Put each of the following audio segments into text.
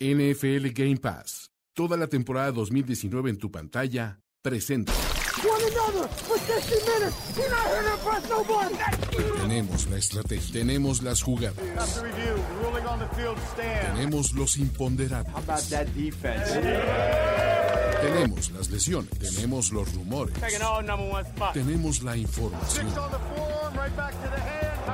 NFL Game Pass. Toda la temporada 2019 en tu pantalla. Presenta. Tenemos la estrategia, tenemos las jugadas, tenemos los imponderables, tenemos las lesiones, tenemos los rumores, tenemos la información,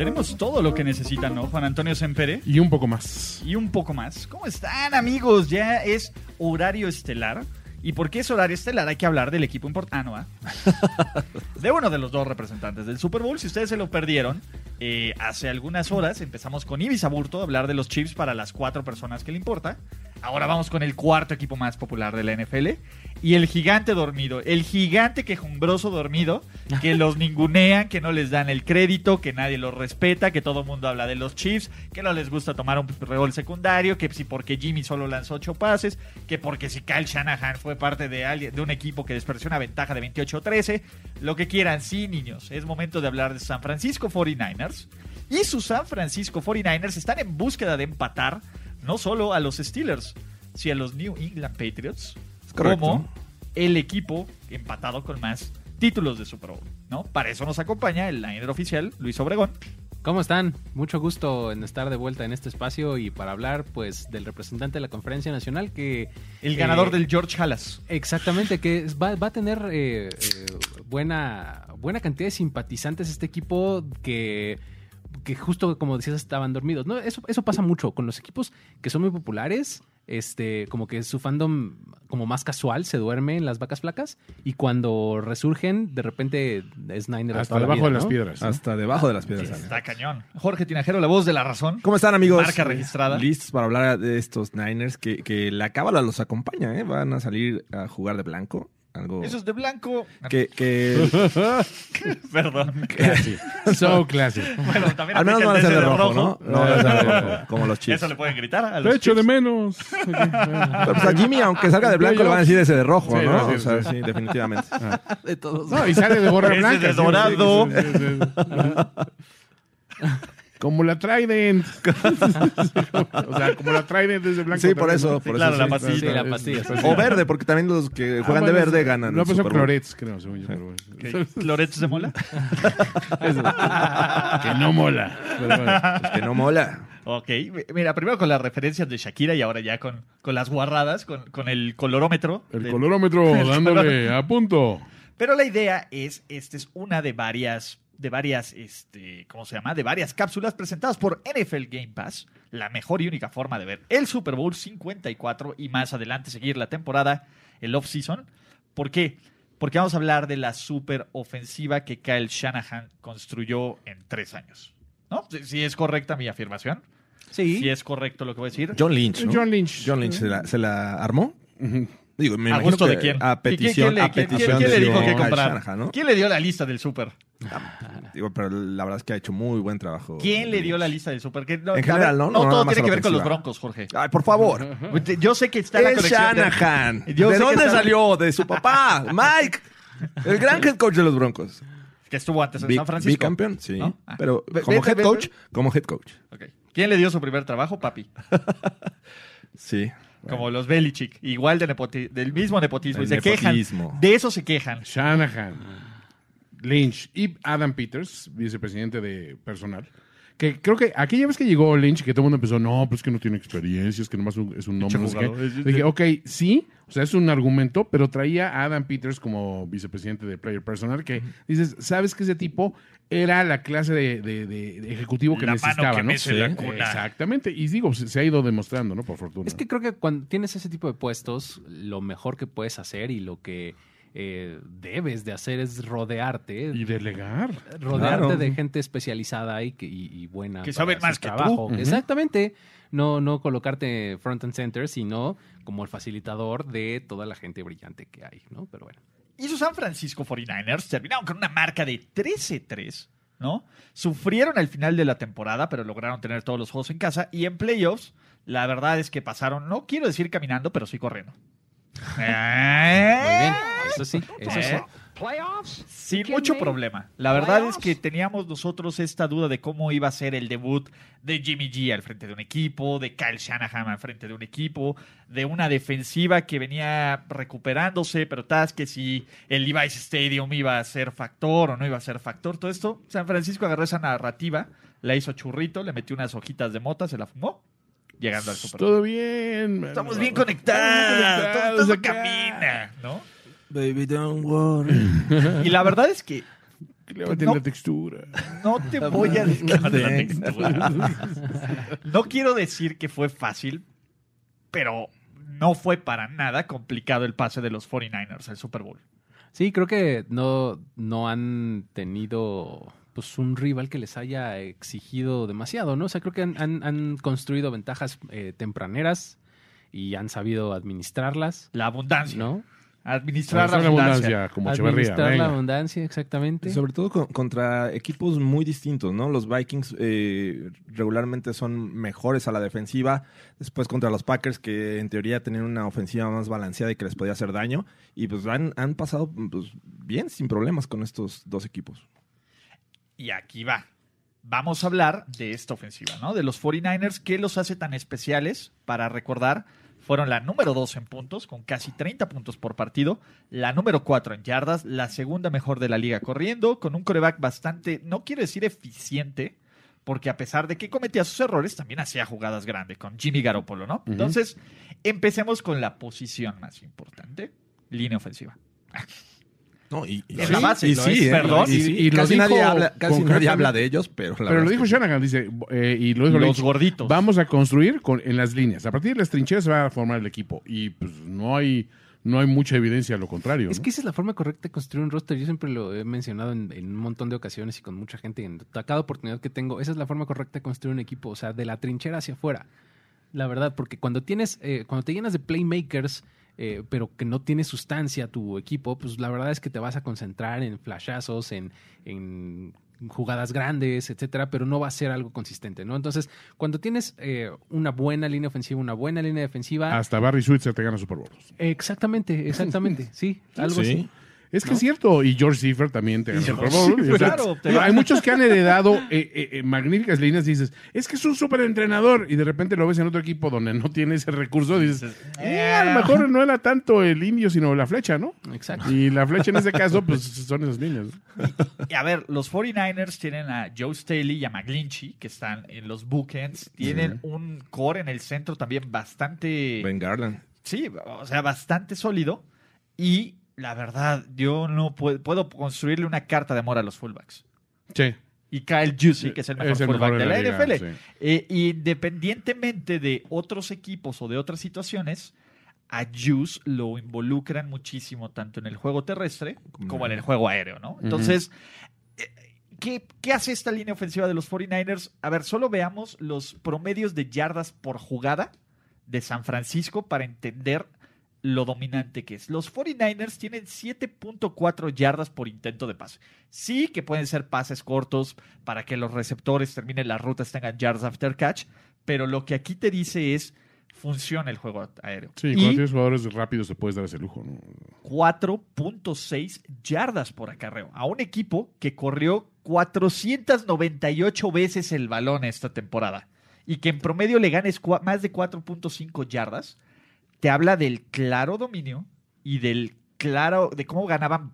Tenemos todo lo que necesitan, ¿no? Juan Antonio Sempere. Y un poco más. Y un poco más. ¿Cómo están, amigos? Ya es horario estelar. ¿Y por qué es horario estelar? Hay que hablar del equipo importante. Ah, no, ¿ah? De uno de los dos representantes del Super Bowl. Si ustedes se lo perdieron, eh, hace algunas horas empezamos con Ibis Aburto a hablar de los chips para las cuatro personas que le importa. Ahora vamos con el cuarto equipo más popular de la NFL. Y el gigante dormido. El gigante quejumbroso dormido. Que los ningunean, que no les dan el crédito, que nadie los respeta, que todo el mundo habla de los Chiefs, que no les gusta tomar un rol secundario, que si porque Jimmy solo lanzó ocho pases, que porque si Kyle Shanahan fue parte de, alguien, de un equipo que desperdició una ventaja de 28-13. Lo que quieran, sí, niños. Es momento de hablar de San Francisco 49ers. Y sus San Francisco 49ers están en búsqueda de empatar no solo a los Steelers, sino a los New England Patriots como el equipo empatado con más títulos de Super Bowl, ¿no? Para eso nos acompaña el liner oficial Luis Obregón. ¿Cómo están? Mucho gusto en estar de vuelta en este espacio y para hablar pues del representante de la Conferencia Nacional que... El ganador eh, del George Halas. Exactamente, que va, a tener eh, eh, buena, buena cantidad de simpatizantes este equipo que que justo como decías estaban dormidos. No, eso, eso pasa mucho con los equipos que son muy populares. Este, como que su fandom como más casual se duerme en las vacas flacas y cuando resurgen, de repente es Niner hasta debajo de las piedras. Hasta debajo de las piedras. está cañón. Jorge Tinajero, la voz de la razón. ¿Cómo están, amigos? Marca registrada. Listos para hablar de estos Niners que, que la cábala los acompaña, ¿eh? Van a salir a jugar de blanco. Algo Eso es de blanco. Que, que... Perdón. Classy. So classy. Bueno, también Al menos no van a ser de rojo, ¿no? No van a ser de rojo, como los chips. Eso le pueden gritar a los Te echo de menos. Pero pues a Jimmy, aunque salga de blanco, le van a decir ese de rojo, sí, ¿no? o sea, sí, definitivamente. Ah. De todos. No, y sale de gorra blanca. de dorado. Como la Trident. o sea, como la Trident desde blanco. Sí, por eso. Por claro, eso, la pastilla. Sí, la pastilla. O verde, porque también los que Ah, juegan de verde ganan. No, el pues clorets, creo, según yo. pero bueno. ¿Cloretos de mola? Que no mola. Pero bueno. Pues que no mola. Ok, mira, primero con las referencias de Shakira y ahora ya con, con las guarradas, con, con el colorómetro. El del- colorómetro El dándole a punto. Pero la idea es, esta es una de varias, de varias, este, ¿cómo se llama? De varias cápsulas presentadas por NFL Game Pass, la mejor y única forma de ver el Super Bowl 54 y más adelante seguir la temporada, el off-season. ¿Por qué? Porque vamos a hablar de la super ofensiva que Kyle Shanahan construyó en tres años. ¿No? Si, si es correcta mi afirmación. Sí. Si es correcto lo que voy a decir. John Lynch, ¿no? John Lynch. John Lynch se la, se la armó. Digo, me ¿A gusto de quién? A ¿Quién- petición, quién le- a petición quién le de dijo que comprar? Shanahan, ¿no? ¿Quién le dio la lista del super? Digo, pero la verdad es que ha hecho muy buen trabajo. ¿Quién le dio la lista del no, En general, ¿no? No, nada todo tiene que la ver con los broncos, Jorge. Ay, por favor. Yo sé que está la Es conexión. de- Shanahan. ¿De que dónde está- salió? De su papá, Mike. El gran head coach de los Broncos. Que estuvo antes en San Francisco. Bicampeón, sí. ¿No? Ah. Pero como head coach, como head coach. ¿Quién le dio su primer trabajo? Papi. Sí. Como los Belichick. Igual de nepoti- del mismo nepotismo. El y se nepotismo. quejan. De eso se quejan. Shanahan, Lynch y Adam Peters, vicepresidente de personal, que creo que aquella vez que llegó Lynch, que todo el mundo empezó, no, pues que no tiene experiencia, es que nomás es un nombre. no sé qué". jugador. Dije, ok, sí, o sea, es un argumento, pero traía a Adam Peters como vicepresidente de Player Personal, que dices, sabes que ese tipo era la clase de, de- de- de ejecutivo que La mano necesitaba, que ¿no? mece la cuna. Exactamente, y digo, se, se ha ido demostrando, ¿no? Por fortuna. Es que creo que cuando tienes ese tipo de puestos, lo mejor que puedes hacer y lo que eh, debes de hacer es rodearte. Y delegar. rodearte Claro. de gente especializada y, que, y, y buena. Que saben más que tú. trabajo. Exactamente. No, no colocarte front and center, sino como el facilitador de toda la gente brillante que hay, ¿no? Pero bueno. Y sus San Francisco 49ers terminaron con una marca de 13-3, ¿no? Sufrieron al final de la temporada, pero lograron tener todos los juegos en casa. Y en playoffs, la verdad es que pasaron, no quiero decir caminando, pero sí corriendo. Muy bien. Eso sí, eso sí. ¿Eh? Sin mucho problema. La verdad es que teníamos nosotros esta duda de cómo iba a ser el debut de Jimmy G al frente de un equipo, de Kyle Shanahan al frente de un equipo, de una defensiva que venía recuperándose, pero tal que si el Levi's Stadium iba a ser factor o no iba a ser factor, todo esto. San Francisco agarró esa narrativa, la hizo churrito, le metió unas hojitas de mota, se la fumó, llegando al Super Bowl. Todo bien. Estamos mano. bien conectados, todo, todo camina, ¿no? Baby, don't worry. Y la verdad es que Levanten No. la textura. No te voy a decir No quiero decir que fue fácil, pero no fue para nada complicado el pase de los 49ers al Super Bowl. Sí, creo que no, no han tenido pues un rival que les haya exigido demasiado, ¿no? O sea, creo que han, han- han construido ventajas eh, tempraneras y han sabido administrarlas, La abundancia. ¿no? Administrar la Hacer abundancia. como. Administrar la abundancia, exactamente. Sobre todo con- contra equipos muy distintos, ¿no? Los Vikings eh, regularmente son mejores a la defensiva, después contra los Packers que en teoría tenían una ofensiva más balanceada y que les podía hacer daño, y pues han, han pasado pues, bien, sin problemas con estos dos equipos. Y aquí va. Vamos a hablar de esta ofensiva, ¿no? De los 49ers, ¿qué los hace tan especiales? Para recordar, fueron la número 2 en puntos, con casi 30 puntos por partido, la número 4 en yardas, la segunda mejor de la liga corriendo, con un coreback bastante, no quiero decir eficiente, porque a pesar de que cometía sus errores, también hacía jugadas grandes con Jimmy Garoppolo, ¿no? Entonces, empecemos con la posición más importante, línea ofensiva. No, y, y Es sí, la base, y sí, es, perdón. Y, sí, Y lo casi dijo nadie, habla, casi nadie concretamente- habla de ellos, pero la Pero lo dijo que- Shanahan, dice, eh, y lo dijo Los Lynch, gorditos. Vamos a construir con, en las líneas. A partir de las trincheras se va a formar el equipo. Y pues no hay, no hay mucha evidencia a lo contrario. Es ¿no? que esa es la forma correcta de construir un roster. Yo siempre lo he mencionado en, en un montón de ocasiones y con mucha gente en cada oportunidad que tengo. Esa es la forma correcta de construir un equipo, o sea, de la trinchera hacia afuera. La verdad, porque cuando tienes, eh, cuando te llenas de playmakers, eh, pero que no tiene sustancia tu equipo, pues la verdad es que te vas a concentrar en flashazos, en, en jugadas grandes, etcétera, pero no va a ser algo consistente, ¿no? Entonces, cuando tienes eh, una buena línea ofensiva, una buena línea defensiva, Hasta Barry Switzer te gana Super Bowl. exactamente, exactamente, sí, algo Sí. así. Es que es cierto. Y George Seifert también te Super Bowl. Seifert, O sea, claro, te hay muchos que han heredado eh, eh, eh, magníficas líneas. y Dices, es que es un súper entrenador. Y de repente lo ves en otro equipo donde no tiene ese recurso. Dices, eh, a lo mejor no era tanto el indio, sino la flecha, ¿no? Exacto. Y la flecha en ese caso, pues son esas líneas. Y a ver, los 49ers tienen a Joe Staley y a McGlinchey, que están en los bookends. Tienen un core en el centro también bastante. Ben Garland. Sí, o sea, bastante sólido. Y la verdad, yo no puedo, puedo construirle una carta de amor a los fullbacks. Sí. Y Kyle Juszczyk, que es el mejor Es el fullback mejor de la, liga, NFL. sí. Eh, independientemente de otros equipos o de otras situaciones, a Juice lo involucran muchísimo tanto en el juego terrestre como en el juego aéreo, ¿no? Entonces, eh, ¿qué, qué hace esta línea ofensiva de los 49ers? A ver, solo veamos los promedios de yardas por jugada de San Francisco para entender lo dominante que es. Los 49ers tienen 7.4 yardas por intento de pase. Sí que pueden ser pases cortos para que los receptores terminen las rutas, tengan yards after catch, pero lo que aquí te dice es funciona el juego aéreo. Sí, Y cuando tienes jugadores rápidos te puedes dar ese lujo, ¿no? 4.6 yardas por acarreo a un equipo que corrió 498 veces el balón esta temporada y que en promedio le ganes más de 4.5 yardas, te habla del claro dominio y del claro de cómo ganaban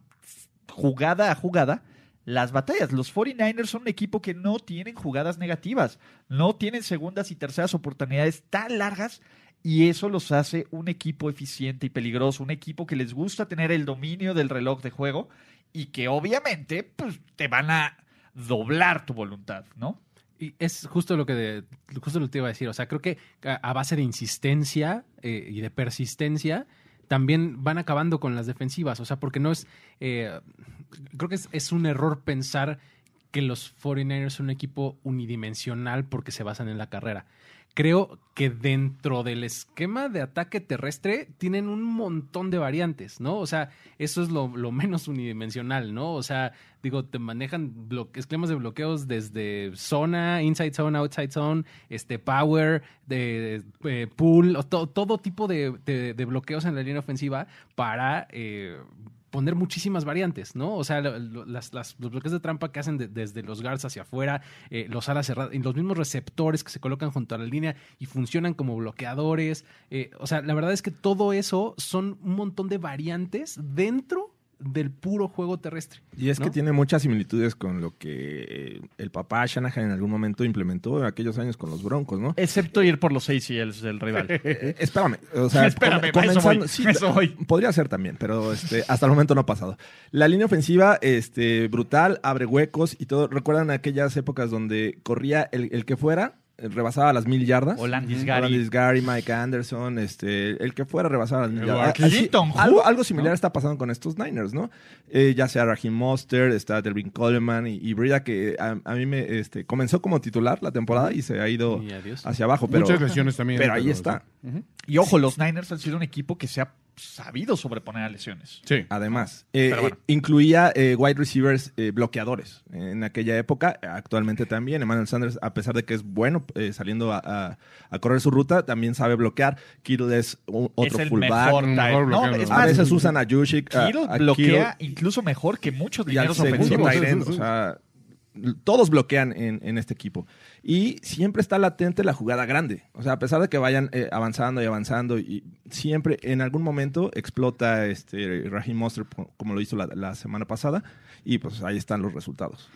jugada a jugada las batallas. Los 49ers son un equipo que no tienen jugadas negativas, no tienen segundas y terceras oportunidades tan largas y eso los hace un equipo eficiente y peligroso, un equipo que les gusta tener el dominio del reloj de juego y que obviamente pues, te van a doblar tu voluntad, ¿no? Y es justo lo que justo lo te iba a decir. O sea, creo que a, a base de insistencia eh, y de persistencia también van acabando con las defensivas. O sea, porque no es. eh, creo que es, es un error pensar que los 49ers son un equipo unidimensional porque se basan en la carrera. Creo que dentro del esquema de ataque terrestre tienen un montón de variantes, ¿no? O sea, eso es lo, menos unidimensional, ¿no? O sea, digo, te manejan esquemas de bloqueos desde zona, inside zone, outside zone, este power, de, eh, pool, to- todo tipo de, de- de bloqueos en la línea ofensiva para eh, poner muchísimas variantes, ¿no? O sea, las, los bloqueos de trampa que hacen de- desde los guards hacia afuera, eh, los alas cerradas, y los mismos receptores que se colocan junto a la línea y funcionan como bloqueadores. eh, o sea, la verdad es que todo eso son un montón de variantes dentro del puro juego terrestre. Y es ¿no? que tiene muchas similitudes con lo que eh, el papá Shanahan en algún momento implementó en aquellos años con los Broncos, ¿no? Excepto ir por los ACLs del rival. Eh, espérame, o sea, Espérame, com- eso voy, sí, a eso voy. podría ser también, pero este, hasta el momento no ha pasado. La línea ofensiva, este, brutal, abre huecos y todo. ¿Recuerdan aquellas épocas donde corría el, el que fuera, rebasaba las mil yardas? Olandis Ujú. Gary. Olandis Gary, Mike Anderson, este, el que fuera rebasaba las mil yardas. Así- Clinton, algo, similar está pasando con estos Niners, ¿no? Eh, ya sea Raheem Mostert, está Delvin Coleman y, y Brida, que a, a mí me este, comenzó como titular la temporada y se ha ido hacia abajo. Pero, Muchas lesiones también. pero ahí está. Y ojo, los Niners han sido un equipo que se ha sabido sobreponer a lesiones. Sí. Además, eh, bueno. eh, incluía eh, wide receivers eh, bloqueadores en aquella época, actualmente también. Emmanuel Sanders, a pesar de que es bueno eh, saliendo a, a- a correr su ruta, también sabe bloquear. Kittle es un- otro es el fullback. mejor, mejor No, bloqueador. es A veces usan a Jushik. a- Kittle a bloquea Kittle incluso mejor que muchos segundo ofensivos. o sea, todos bloquean en, en este equipo. Y siempre está latente la jugada grande. O sea, a pesar de que vayan eh, avanzando y avanzando, y siempre en algún momento explota este Raheem Mostert po- como lo hizo la, la semana pasada. Y pues ahí están los resultados.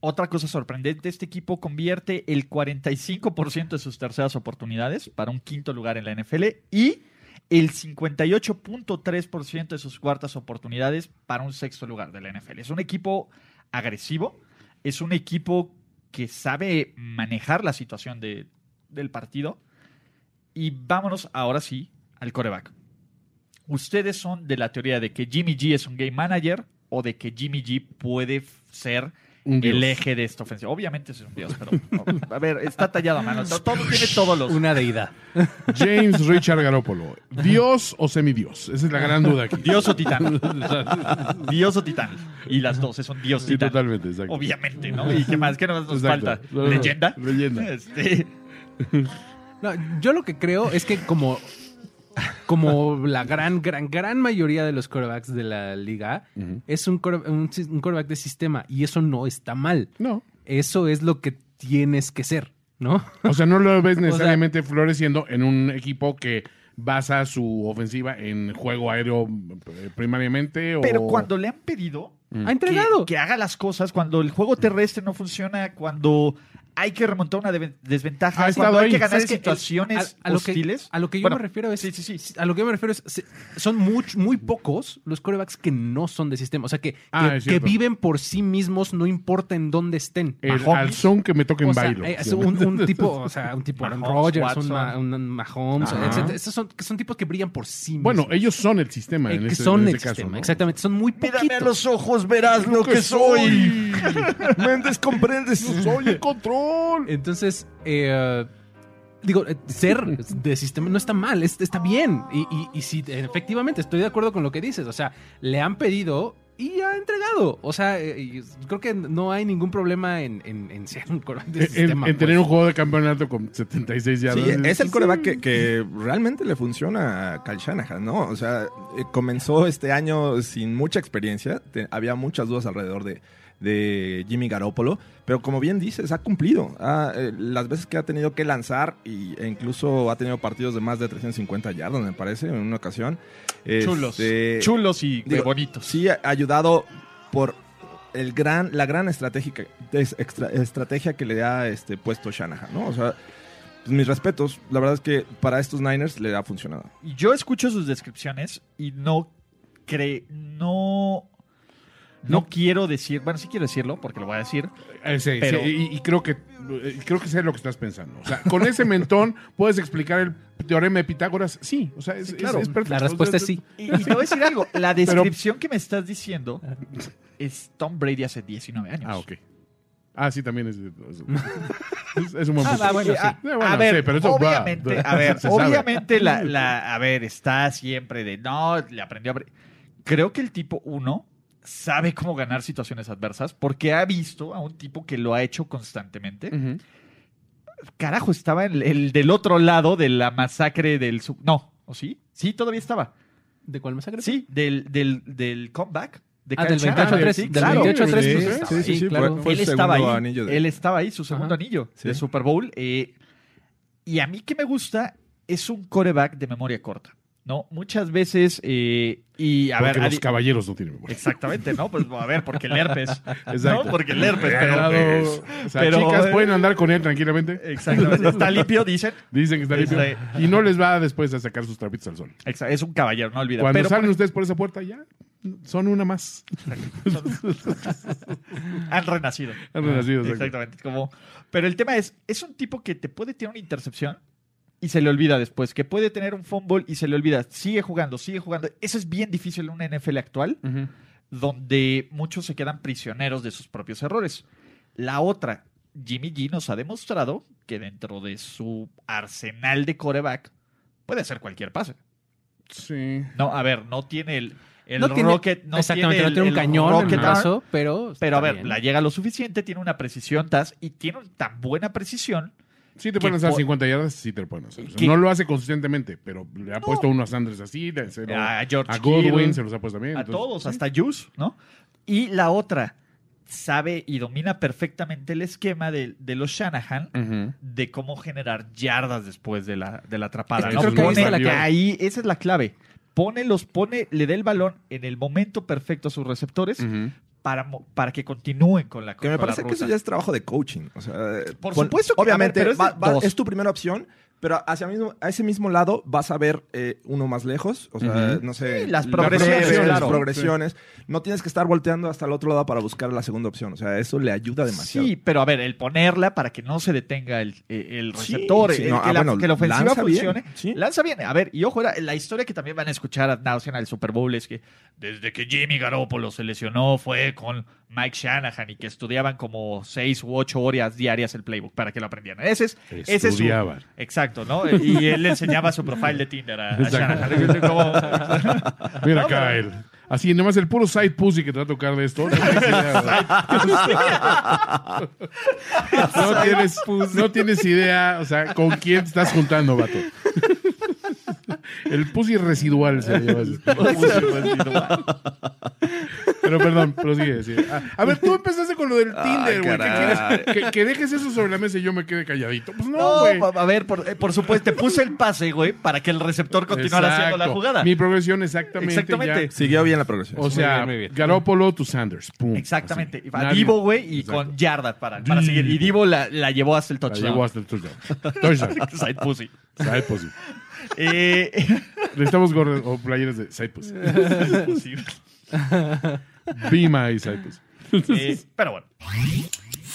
Otra cosa sorprendente, este equipo convierte el 45% de sus terceras oportunidades para un quinto lugar en la NFL y el 58.3% de sus cuartas oportunidades para un sexto lugar de la NFL. Es un equipo agresivo, es un equipo que sabe manejar la situación de- del partido. Y vámonos ahora sí al coreback. ¿Ustedes son de la teoría de que Jimmy G es un game manager o de que Jimmy G puede ser. El eje de esta ofensiva? Obviamente es un dios, pero no, a ver, está tallado a mano. Todo, todo- tiene todos los... Una deidad. James Richard Garoppolo. ¿Dios o semidios? Esa es la gran duda aquí. Dios o titán. Dios o titán. Y las dos son Dios Sí, titán. totalmente, exacto. Obviamente, ¿no? ¿Y qué más? ¿Qué nos, nos Exacto. falta? ¿Leyenda? Leyenda. Este, No, yo lo que creo es que como, como la gran, gran, gran mayoría de los quarterbacks de la liga, es un, core- un, un quarterback de sistema y eso no está mal. No. Eso es lo que tienes que ser, ¿no? O sea, no lo ves necesariamente floreciendo en un equipo que basa su ofensiva en juego aéreo eh, primariamente. O... Pero cuando le han pedido Ha entregado. que, que haga las cosas, cuando el juego terrestre no funciona, cuando hay que remontar una de- desventaja, cuando hay que ganar situaciones a, a lo que, hostiles. a lo que yo Bueno, me refiero es sí, sí, sí. a lo que yo me refiero es son muy, muy pocos los corebacks que no son de sistema, o sea que, Ah, que, viven por sí mismos no importa en dónde estén. El Mahomes. al son que me toque en O sea, bailo. eh, es un, un tipo, o sea, un tipo Aaron Rodgers, un, Mahomes, etcétera. Esos son, que son tipos que brillan por sí mismos. Bueno, ellos son el sistema Eh, en que ese, son en el ese caso, sistema, ¿no? exactamente, son muy poquitos. Mírame a los ojos, verás lo que soy. Méndez, comprendes. Soy el control. Entonces, eh, digo, eh, ser de sistema no está mal, es- está bien. Y, y, y sí, efectivamente, estoy de acuerdo con lo que dices. O sea, le han pedido y ha entregado. O sea, eh, creo que no hay ningún problema en, en- en ser un quarterback de En, sistema. en tener pues. un juego de campeonato con 76 yardas. Sí, es el coreback que, que realmente le funciona a Kyle Shanahan, ¿no? O sea, eh, comenzó este año sin mucha experiencia, te- había muchas dudas alrededor de, de Jimmy Garoppolo, pero como bien dices, ha cumplido. Ha, eh, las veces que ha tenido que lanzar y, e incluso ha tenido partidos de más de 350 yardas, me parece, en una ocasión. Chulos. Este, Chulos y digo, bonitos. Sí, ha ayudado por el gran, la gran estratégica, extra- estrategia que le ha este, puesto Shanahan, ¿no? O sea, pues, mis respetos. La verdad es que para estos Niners le ha funcionado. Yo escucho sus descripciones y no cre no no quiero decir, bueno, sí quiero decirlo porque lo voy a decir. Eh, sí, Pero- sí, y, y creo que eh, creo que sé lo que estás pensando. O sea, con ese mentón puedes explicar el teorema de Pitágoras. Sí, o sea, es, claro. es- es perfecto. La respuesta O es sí. Y, y te voy a decir algo, la descripción que me estás diciendo es Tom Brady hace 19 años. Ah, ok. Ah, sí, también es, es, es un buen Ah, bueno, sí. a, Eh, bueno, a ver, sí, pero eso- obviamente, a ver, obviamente la, la- a ver, está siempre de no, le aprendió a. Creo que el tipo uno sabe cómo ganar situaciones adversas porque ha visto a un tipo que lo ha hecho constantemente. Ujú. Carajo, estaba el, el del otro lado de la masacre del sub- no, ¿o sí? Sí, todavía estaba. ¿De cuál masacre? Sí, del, del, del comeback. De Ah, del Shanahan. 28-3, Sí, del claro. 28-3, pues, Sí, estaba sí, sí, ahí, sí, claro. fue- fue él estaba ahí. de- Él estaba ahí, su segundo Ajá. anillo Sí. de Super Bowl. eh, y a mí que me gusta es un coreback de memoria corta. ¿No? Muchas veces. eh, y a Porque ver. los caballeros no tienen memoria. Exactamente, ¿no? Pues a ver, porque el herpes. Exacto. ¿no? Porque el herpes. Pero, Cuidado. o sea, pero- chicas pueden andar con él tranquilamente. Exactamente. Está limpio, dicen. Dicen que está limpio. Está- Y no les va después a sacar sus trapitos al sol. Exa- Es un caballero, no olvida. Cuando Pero salen ustedes por esa puerta, ya son una más. han renacido. Han renacido, exacto. Exactamente. Como... Pero el tema es, es un tipo que te puede tener una intercepción y se le olvida después, que puede tener un fumble y se le olvida. Sigue jugando, sigue jugando. Eso es bien difícil en una NFL actual, donde muchos se quedan prisioneros de sus propios errores. La otra, Jimmy G nos ha demostrado que dentro de su arsenal de coreback puede hacer cualquier pase. Sí. No, a ver, no tiene el, el no tiene, rocket, no exactamente, tiene no tiene un el cañón en el brazo, pero. pero a ver, bien. la llega lo suficiente, tiene una precisión TAS y tiene tan buena precisión. Sí te pueden hacer po- 50 yardas, sí te lo pueden hacer. O sea, Que- no lo hace consistentemente, pero le ha puesto uno a Sanders así, le- se lo- A George a Godwin Kittle, se los ha puesto también. A entonces, todos, sí. hasta Juice, ¿no? Y la otra, sabe y domina perfectamente el esquema de, de los Shanahan de cómo generar yardas después de la, de la atrapada. Es que ¿no? creo que ahí Pone- la clave. ahí, esa es la clave. Pone los, pone, le da el balón en el momento perfecto a sus receptores. Para, para que continúen con la Que me con la parece que eso ya es trabajo de coaching. O sea, Por pon- supuesto que- obviamente a ver, pero es va- de va- dos. es tu primera opción, pero hacia mismo, a ese mismo lado vas a ver eh, uno más lejos. O sea, no sé. Sí, las la progresiones, claro. las progresiones. No tienes que estar volteando hasta el otro lado para buscar la segunda opción. O sea, eso le ayuda demasiado. Sí, pero a ver, el ponerla para que no se detenga el, eh, el receptor, sí, el no, que, ah, la, bueno, que la ofensiva lanza bien, funcione. sí. Lanza bien. A ver, y ojo, era- la historia que también van a escuchar a Nausean al Super Bowl es que desde que Jimmy Garoppolo se lesionó fue con Mike Shanahan y que estudiaban como seis u ocho horas diarias el playbook para que lo aprendieran. Ese es, ese es su, Estudiaban. Exacto, ¿no? Y él le enseñaba su profile de Tinder a, a. Shanahan. Como- Mira acá él. Así, nomás el puro side pussy que te va a tocar de esto. No tienes idea, no tienes, no tienes idea, o sea, con quién te estás juntando, vato. El pussy residual se llama. Pero perdón, prosigue. sí. A, a ver, tú empezaste con lo del Tinder, güey. ¿Qué caray. quieres? Que, que dejes eso sobre la mesa y yo me quede calladito. Pues no, No, güey. a ver, por, eh, por supuesto, te puse el pase, güey, para que el receptor continuara haciendo la jugada. Mi progresión exactamente. Exactamente. ya. Siguió bien la progresión. O sea, bien, muy bien. Garópolo to Sanders. Pum. Exactamente. Así. Nadie- Divo, güey, y Exacto. con yardas para, para seguir. Y Divo la, la llevó hasta el La touchdown. llevó hasta el touchdown. Touchdown. Side pussy. Side pussy. Eh, Necesitamos gorras o playeras de side pussy. Be my. Eh, pero bueno.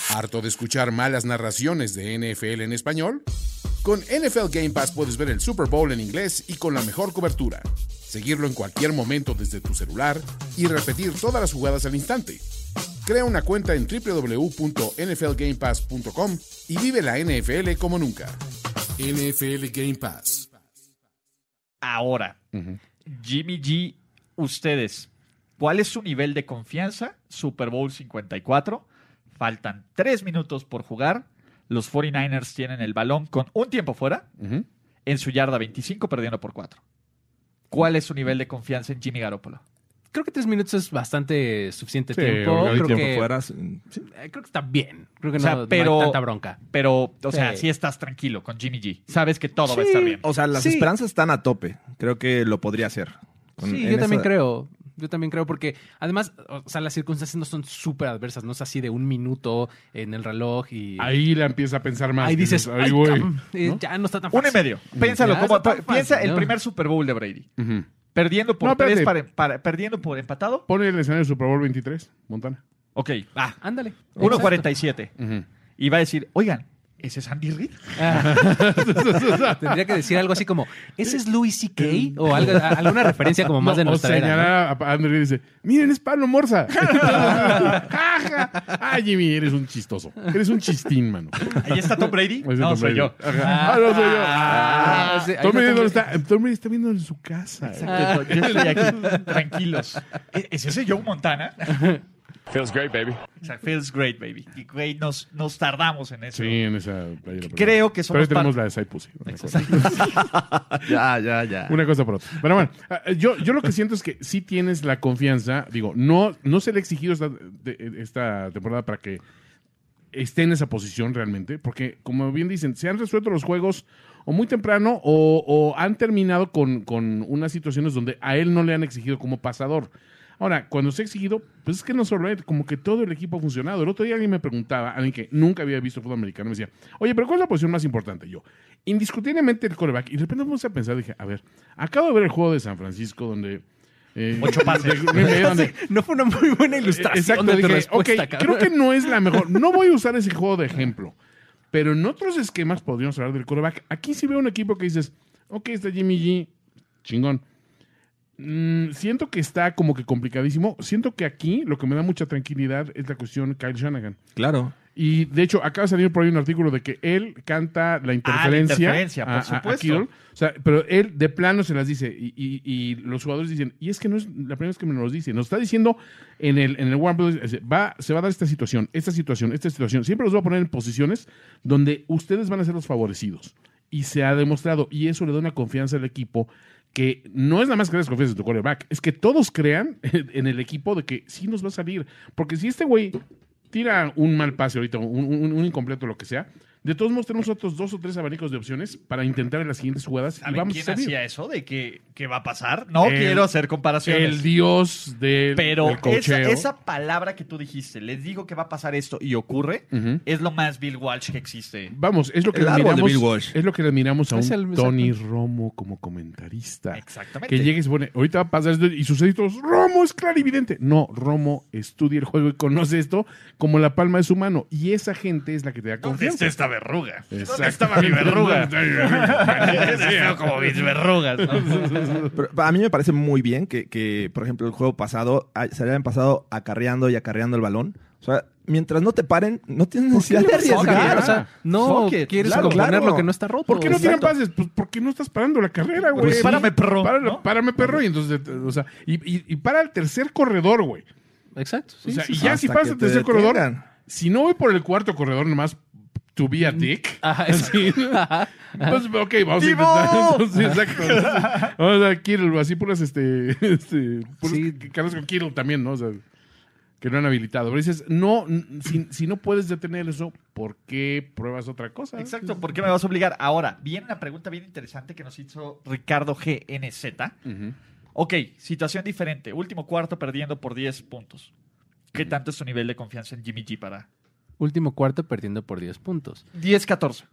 ¿Harto de escuchar malas narraciones de NFL en español? Con NFL Game Pass puedes ver el Super Bowl en inglés y con la mejor cobertura. Seguirlo en cualquier momento desde tu celular y repetir todas las jugadas al instante. Crea una cuenta en www.nflgamepass.com y vive la NFL como nunca. NFL Game Pass. Ahora, Jimmy G, ustedes, ¿cuál es su nivel de confianza? Super Bowl 54. Faltan tres minutos por jugar. Los 49ers tienen el balón con un tiempo fuera. En su yarda 25, perdiendo por 4. ¿Cuál es su nivel de confianza en Jimmy Garoppolo? Creo que tres minutos es bastante suficiente Sí, tiempo. organiza Creo tiempo que, fuera. sí. eh, creo que está bien. Creo que O sea, no, no pero- hay tanta bronca. Pero, o sea, Sí. sí estás tranquilo con Jimmy G. Sabes que todo va a estar bien. O sea, las Sí. esperanzas están a tope. Creo que lo podría hacer. Con- Sí, yo también creo. Yo también creo porque además, o sea, las circunstancias no son súper adversas, no es así de un minuto en el reloj y Ahí la empieza a pensar más. ahí dices, Ahí "Ay, voy. cabrón, eh, ¿no? ya no está tan Uno fácil. y medio. Piénsalo como. piensa el ¿no? primer Super Bowl de Brady. Perdiendo por No, tres, para, para- perdiendo por empatado. Pone el escenario del Super Bowl 23, Montana. Ok, va. Ándale. 1.47. Ujú. Y va a decir, oigan, ¿ese es Andy Reid? Exacto. Tendría que decir algo así como, ¿ese es Louis C.K.? O algo, alguna referencia como más de No, o nuestra era. ¿no? señalar a Andrew y dice, miren, es Pablo Morza. Ah, Jimmy, eres un chistoso. Eres un chistín, mano. Ahí está Tom Brady. No, Tom soy Brady. yo. Ah, no soy yo. Ah, sí, ahí Tom Brady, está ¿dónde Tom está? Tom Brady está viendo en su casa. Exacto, Yo estoy aquí, tranquilos. ¿E- ¿Es ese Joe Montana? Feels great, baby. Exacto, feels great, baby. Y güey, nos, nos tardamos en eso. Sí, en esa playera. Creo que Pero ahí somos tenemos par- la de Side Pussy. Una cosa. Ya, ya, ya. Una cosa por otra. Pero bueno, ah, yo, yo lo que siento es que sí tienes la confianza. Digo, no, no se le ha exigido esta, de- esta temporada para que esté en esa posición realmente. Porque, como bien dicen, se han resuelto los juegos o muy temprano o, o han terminado con, con unas situaciones donde a él no le han exigido como pasador. Ahora, cuando se ha exigido, pues es que no solo él, como que todo el equipo ha funcionado. El otro día alguien me preguntaba, alguien que nunca había visto fútbol americano, me decía, oye, pero ¿cuál es la posición más importante? Yo, indiscutiblemente el coreback. Y de repente me puse a pensar, dije, a ver, acabo de ver el juego de San Francisco donde... eh, Ocho pases. de Bay, donde- No fue una muy buena ilustración Exacto, de dije, creo que no es la mejor. No voy a usar ese juego de ejemplo. Pero en otros esquemas podríamos hablar del coreback. Aquí sí veo un equipo que dices, ok, está Jimmy G, chingón. Mm, siento que está como que complicadísimo. Siento que aquí lo que me da mucha tranquilidad es la cuestión Kyle Shanahan. Claro. Y de hecho, acaba de salir por ahí un artículo de que él canta la interferencia. interferencia, por a- a- a supuesto. Kittle. O sea, pero él de plano se las dice. Y, y- y los jugadores dicen, y es que no es la primera vez que me los dice. Nos está diciendo en el, en el va, se va a dar esta situación, esta situación, esta situación. Siempre los va a poner en posiciones donde ustedes van a ser los favorecidos. Y se ha demostrado. Y eso le da una confianza al equipo que no es nada más que les confianza en tu quarterback, es que todos crean en el equipo de que sí nos va a salir. Porque si este güey tira un mal pase ahorita, un- un incompleto, lo que sea, de todos modos tenemos otros dos o tres abanicos de opciones para intentar en las siguientes jugadas y ¿Saben vamos quién a hacía eso? ¿De que, que va a pasar? No El- quiero hacer comparaciones. El dios del, pero del esa, esa palabra que tú dijiste, les digo que va a pasar esto y ocurre, es lo más Bill Walsh que existe. Vamos, es lo que El le árbol de admiramos, Bill Walsh. es lo que le admiramos a Es un el- Tony Romo como comentarista. Exactamente. Que llegue y se pone, ahorita va a pasar esto y sus éditos, Romo es clarividente. No, Romo estudia el juego y conoce esto como la palma de su mano. Y esa gente es la que te da ¿Dónde confianza. está esta verruga? ¿Dónde estaba mi verruga? como mis verrugas. ¿no? Pero a mí me parece muy bien que, que, por ejemplo, el juego pasado ah, se hayan pasado acarreando y acarreando el balón. O sea, mientras no te paren, no tienes necesidad de arriesgar. O sea, no quieres Claro, componer claro. lo que no está roto. ¿Por qué no tiran pases? Pues porque no estás parando la carrera, güey. Pues párame, perro, Párame, ¿no? párame, perro. Y entonces, o sea, y, y- y para el tercer corredor, güey. Exacto. sí, o sea, sí, y sí. ya si Hasta pasa el te tercer corredor, si no voy por el cuarto corredor nomás to be a dick, Ajá, es- Ajá. pues ok, vamos a intentar. Entonces, exacto. Vamos a Kittle, así puras, este, este puros Sí. con Kittle también, ¿no? O sea, que no han habilitado. Pero dices, no, si, si no puedes detener eso, ¿por qué pruebas otra cosa? Exacto, ¿por qué me vas a obligar? Ahora, viene una pregunta bien interesante que nos hizo Ricardo GNZ. Ujú. Ok, situación diferente. Último cuarto perdiendo por 10 puntos. ¿Qué tanto es tu nivel de confianza en Jimmy G para Último cuarto perdiendo por 10 puntos. 10-14?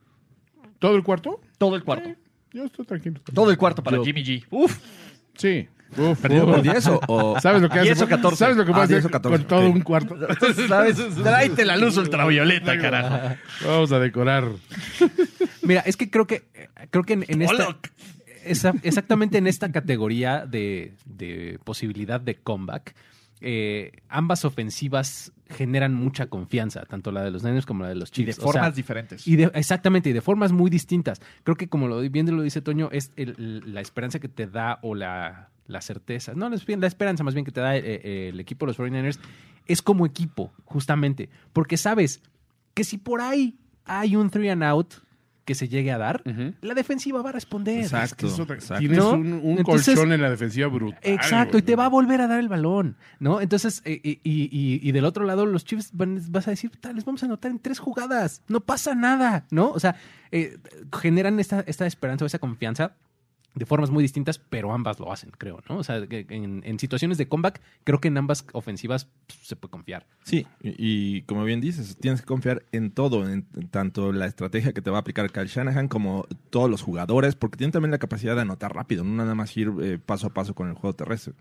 ¿Todo el cuarto? Todo el cuarto. Yo estoy tranquilo. Todo el cuarto para Yo- Jimmy G. Uf, Sí. Uf, ¿Perdido uf. por 10 o, o- ¿Sabes lo que 10 hace? o 14. ¿Sabes lo que Ah, puede 10 hacer o 14, con todo ok. un cuarto? ¿sabes? Tráete la luz ultravioleta, carajo. Vamos a decorar. Mira, es que creo que creo que en, en esta Pollock. esa- exactamente en esta categoría de, de posibilidad de comeback, eh, ambas ofensivas generan mucha confianza, tanto la de los Niners como la de los Y de Chiefs. O formas sea, diferentes. y de- exactamente, y de formas muy distintas. Creo que como lo bien lo dice Toño, es el- la esperanza que te da o la, la certeza, no, la esperanza más bien que te da eh, eh, el equipo de los 49ers es como equipo, justamente, porque sabes que si por ahí hay un three and out que se llegue a dar, la defensiva va a responder. Exacto. Es otra- exacto. Tienes ¿No? un, un Entonces- colchón en la defensiva brutal. Exacto, güey. y te va a volver a dar el balón, ¿no? Entonces, eh, y, y- y- y del otro lado, los Chiefs van- vas a decir, "Puta, les vamos a anotar en tres jugadas, no pasa nada, ¿no? O sea, eh, generan esta, esta esperanza o esa confianza de formas muy distintas, pero ambas lo hacen, creo, ¿no? O sea, que en, en situaciones de comeback, creo que en ambas ofensivas pues, se puede confiar. Sí, y, y como bien dices, tienes que confiar en todo, en, en tanto la estrategia que te va a aplicar Kyle Shanahan como todos los jugadores, porque tienen también la capacidad de anotar rápido, no nada más ir eh, paso a paso con el juego terrestre.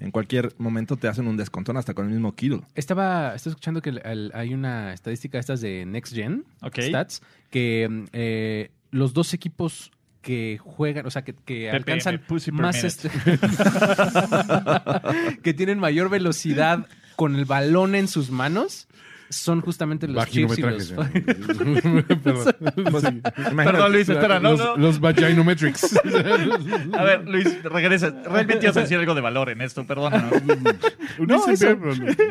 En cualquier momento te hacen un descontón hasta con el mismo Kittle. Estaba, estaba escuchando que el- el- hay una estadística de estas de Next Gen. Stats que eh, los dos equipos que juegan, o sea, que, que PPM, alcanzan pussy per más este- que tienen mayor velocidad con el balón en sus manos son justamente los Chiefs y los Vaginometrajes. Perdón. Perdón, Luis, espera, no, los, no. los vaginometrics. A ver, Luis, regresa. Realmente ibas a decir algo de valor en esto, perdónanos. No, eso-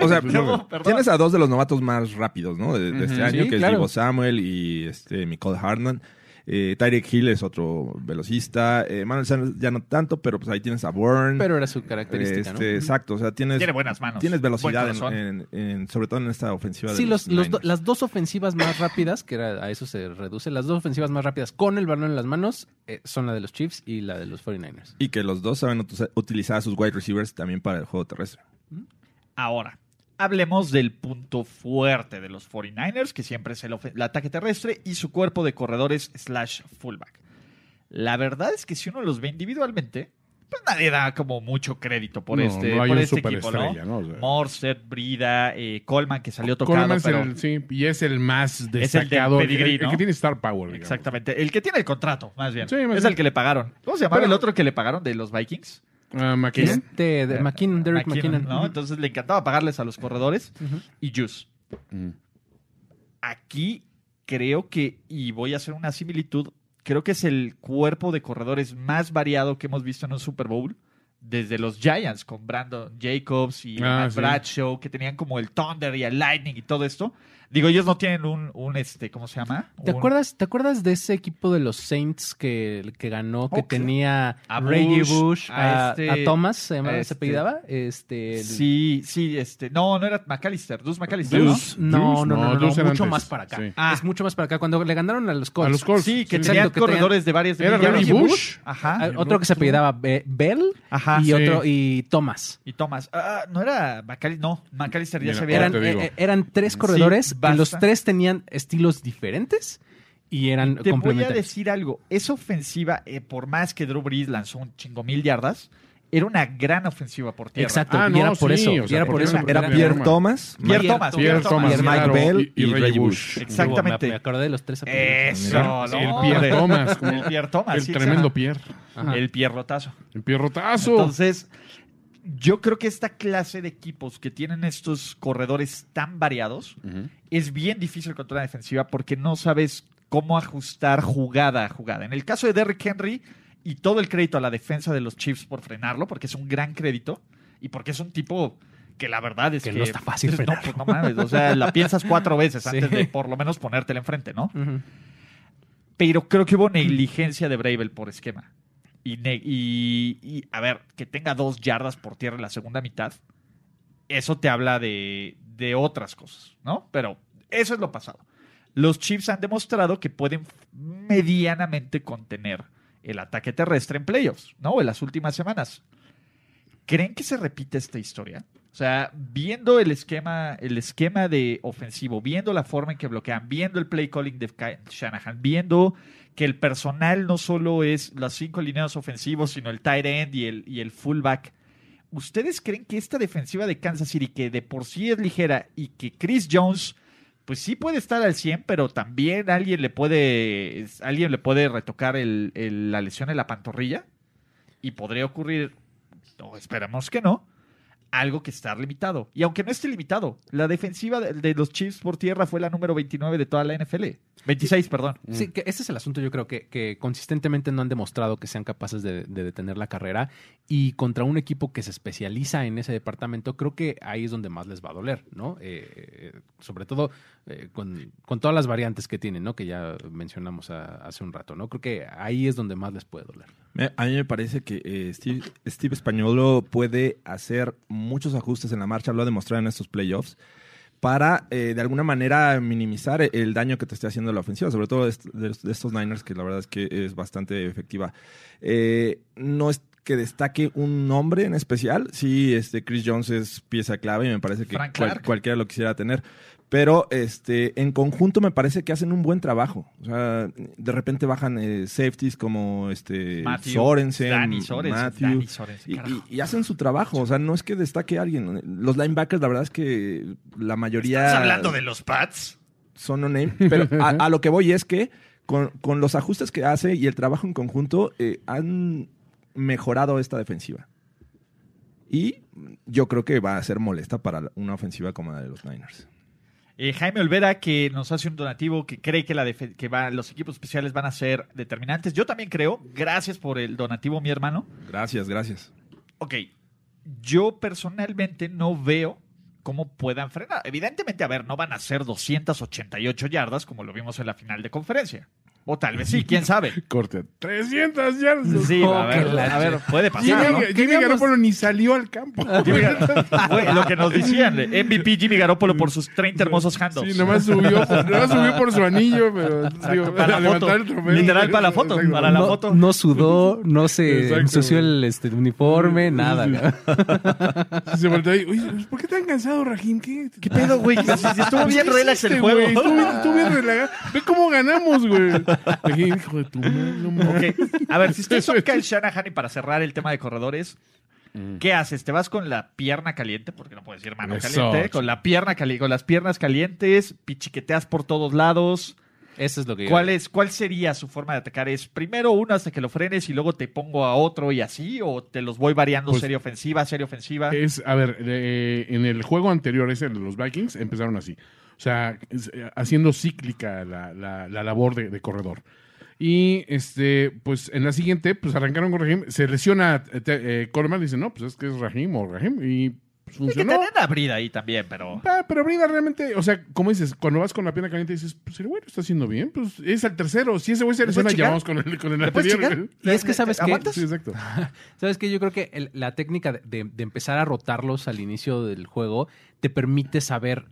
O sea, No, perdón. tienes a dos de los novatos más rápidos, ¿no? De, de este año, Sí, que claro. es Divo Samuel y este Nicole Hardman. Eh, Tyreek Hill es otro velocista. Eh, Manuel Sanders ya no tanto, pero pues ahí tienes a Bourne. Pero era su característica, Este, ¿no? Exacto, o sea, tienes, Tiene buenas manos. tienes velocidad Buen corazón. en, en- en- sobre todo en esta ofensiva. de Sí, los, los do- Niners. las dos ofensivas más rápidas, que era, a eso se reduce, las dos ofensivas más rápidas con el balón en las manos eh, son la de los Chiefs y la de los 49ers. Y que los dos saben utilizar a sus wide receivers también para el juego terrestre. Ahora, hablemos del punto fuerte de los 49ers, que siempre es el, el ataque terrestre y su cuerpo de corredores slash fullback. La verdad es que si uno los ve individualmente, pues nadie da como mucho crédito por No, este, no por este equipo, ¿no? ¿no? O sea. Morstead, Brida, eh, Coleman, que salió tocado, Coleman es pero... el, sí, y es el más destacado. el, pedigrí, el que tiene Star Power. digamos. Exactamente. El que tiene el contrato, más bien. Sí, más es bien. el que le pagaron. ¿Cómo se llamaba Pero- el otro que le pagaron de los Vikings? Ah, McKinnon. Este, de McKinnon, Derek McKinnon. ¿no? Entonces le encantaba pagarles a los corredores y Juice. Mm. Aquí creo que, y voy a hacer una similitud, creo que es el cuerpo de corredores más variado que hemos visto en un Super Bowl. Desde los Giants con Brandon Jacobs y Ah, Matt sí. Bradshaw, que tenían como el Thunder y el Lightning y todo esto. Digo, ellos no tienen un, un este, ¿cómo se llama? ¿Te Un- acuerdas, ¿Te acuerdas de ese equipo de los Saints que, que ganó, que tenía A Reggie Bush, Bush, a a, este- a Thomas, ¿se, llamaba, se este- apellidaba? Este, el- Sí, sí, este. No, no era McAllister, Deuce McAllister, Deuce. ¿no? No, no, no, mucho antes, más para acá. sí. Ah. Es mucho más para acá. Cuando le ganaron a los Colts. A los Colts. Sí, que Exacto, tenían que tenían- corredores de varias Era. Reggie Bush. Ajá. Ah, otro que se apellidaba Be- Bell Ajá. y sí. otro y Thomas. Y Thomas. Ah, no era McAllister. No, McAllister ya se había. Eran, eh, eh, eran tres corredores Y los basta. tres tenían estilos diferentes y eran Te voy a complementarios. decir algo. Esa ofensiva, eh, por más que Drew Brees lanzó un chingo mil yardas, era una gran ofensiva por tierra. Exacto, Ah, y no, era por sí, eso. o y sea, era por eso. era- Pierre Pierre Thomas, Pierre Thomas. Pierre Pierre Thomas, y Mike claro, Bell y, y y Reggie Bush. Bush. Exactamente. Me, me acordé de los tres. Eso, no, el Pierre. Thomas. como- El Pierre Thomas. el sí, tremendo Pierre. Ajá. El pierrotazo. El pierrotazo. Entonces, yo creo que esta clase de equipos que tienen estos corredores tan variados es bien difícil contra la defensiva porque no sabes cómo ajustar jugada a jugada. En el caso de Derrick Henry, y todo el crédito a la defensa de los Chiefs por frenarlo, porque es un gran crédito, y porque es un tipo que la verdad es Que que... no está fácil No, frenarlo. pues no mames, o sea, la piensas cuatro veces Sí. antes de por lo menos ponértela enfrente, ¿no? Pero creo que hubo negligencia de Bravel por esquema. Y, a ver, que tenga dos yardas por tierra en la segunda mitad, eso te habla de, de otras cosas, ¿no? Pero eso es lo pasado. Los Chiefs han demostrado que pueden medianamente contener el ataque terrestre en playoffs, ¿no? En las últimas semanas. ¿Creen que se repite esta historia? O sea, viendo el esquema, el esquema de ofensivo, viendo la forma en que bloquean, viendo el play calling de Shanahan, viendo que el personal no solo es los cinco lineados ofensivos, sino el tight end y el, y el fullback. ¿Ustedes creen que esta defensiva de Kansas City, que de por sí es ligera y que Chris Jones, pues sí puede estar al 100, pero también alguien le puede, alguien le puede retocar el- la lesión en la pantorrilla? Y podría ocurrir, o esperamos que no, algo que está limitado. Y aunque no esté limitado, la defensiva de, los Chiefs por tierra fue la número 29 de toda la NFL. 26, perdón. Sí, que ese es el asunto, yo creo que, consistentemente no han demostrado que sean capaces de, de detener la carrera y contra un equipo que se especializa en ese departamento, creo que ahí es donde más les va a doler, ¿no? Eh, eh, sobre todo eh, con, todas las variantes que tienen, ¿no? Que ya mencionamos hace un rato, ¿no? Creo que ahí es donde más les puede doler. A mí me parece que eh, Steve, Steve Españolo puede hacer muchos ajustes en la marcha, lo ha demostrado en estos playoffs, para eh, de alguna manera minimizar el daño que te esté haciendo la ofensiva, sobre todo de, est- de- de estos Niners, que la verdad es que es bastante efectiva. Eh, no es que destaque un nombre en especial, sí, este Chris Jones es pieza clave y me parece que cual- cualquiera lo quisiera tener. Pero este, en conjunto me parece que hacen un buen trabajo. O sea, de repente bajan eh, safeties como este Matthew, Sorensen, Danny Sorensen, Matthew, Danny Sorensen, y, hacen su trabajo. O sea, no es que destaque alguien. Los linebackers, la verdad es que la mayoría ¿Estás hablando de los Pats? son no name. Pero a, a lo que voy es que con, con los ajustes que hace y el trabajo en conjunto eh, han mejorado esta defensiva. Y yo creo que va a ser molesta para una ofensiva como la de los Niners. Eh, Jaime Olvera, que nos hace un donativo que cree que, la que va- los equipos especiales van a ser determinantes. Yo también creo. Gracias por el donativo, mi hermano. Gracias, gracias. Ok, yo personalmente no veo cómo puedan frenar. Evidentemente, a ver, no van a ser 288 yardas como lo vimos en la final de conferencia. O tal vez sí, quién sabe. Corte. 300 yardas. Sí, Oh, a ver, la a ver, puede Jimmy, pasar, ¿no? Jimmy Garoppolo ni salió al campo. Jimmy Gar- Fue lo que nos decían, de MVP Jimmy Garoppolo por sus 30 hermosos handoffs. Sí, nomás subió, nomás subió por su anillo, pero digo, para la levantar foto. el trofeo. Literal para la foto, Exacto. para la no, foto. no sudó, no se Exacto, ensució el este, uniforme, nada. Sí, se volteó ahí. Oye, pues, ¿por qué tan cansado, Rajim? ¿Qué, ¿Qué pedo, güey? Estuvo bien ¿Qué relax el juego. estuvo bien relajado. Ve cómo ganamos, güey. Hijo de tu madre, no mames. Ok, A ver, si ustedes son Kyle Shanahan y para cerrar el tema de corredores, ¿qué haces? ¿Te vas con la pierna caliente? Porque no puedes decir mano Eso, caliente. Con la pierna cali con las piernas calientes, pichiqueteas por todos lados. Eso es lo que yo- ¿Cuál, es, ¿Cuál sería su forma de atacar? ¿Es primero uno hasta que lo frenes y luego te pongo a otro y así? ¿O te los voy variando Pues- serie ofensiva, serie ofensiva? Es, a ver, eh, en el juego anterior, ese de los Vikings, empezaron así. O sea, eh, haciendo cíclica la, la- la labor de, de corredor. Y este, pues en la siguiente, pues arrancaron con Rahim. Se lesiona eh, eh, Coleman, dice, no, pues es que es Rahim o Rahim. Y pues, que funcionó. tener una brida ahí también, pero... Ah, pero Brida realmente, o sea, como dices, cuando vas con la pierna caliente dices, pues el güey lo está haciendo bien, pues es el tercero. Si ese güey se ¿Le puedes lesiona, llevamos con el, con el ¿Le puedes anterior. Y es que, ¿sabes qué? Sí, exacto. ¿Sabes qué? Yo creo que el- la técnica de- de empezar a rotarlos al inicio del juego te permite saber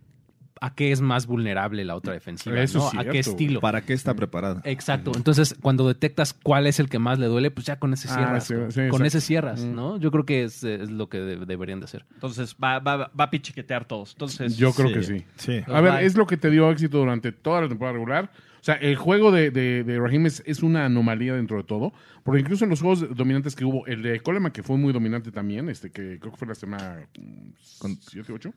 a qué es más vulnerable la otra defensiva, Eso ¿no? es a qué estilo. ¿Para qué está preparada? Exacto. Entonces, cuando detectas cuál es el que más le duele, pues ya con ese Ah, cierras. sí, con sí, con exacto. ese cierras. ¿no? Yo creo que es, es lo que de- deberían de hacer. Entonces va, va, va a pichiquetear todos. Entonces, Yo creo Sí. que sí. Sí. A ver, es lo que te dio éxito durante toda la temporada regular. O sea, el juego de, de, de Raheem es, es una anomalía dentro de todo. Porque incluso en los juegos dominantes que hubo, el de Coleman, que fue muy dominante también, este que creo que fue la semana con 7, 8.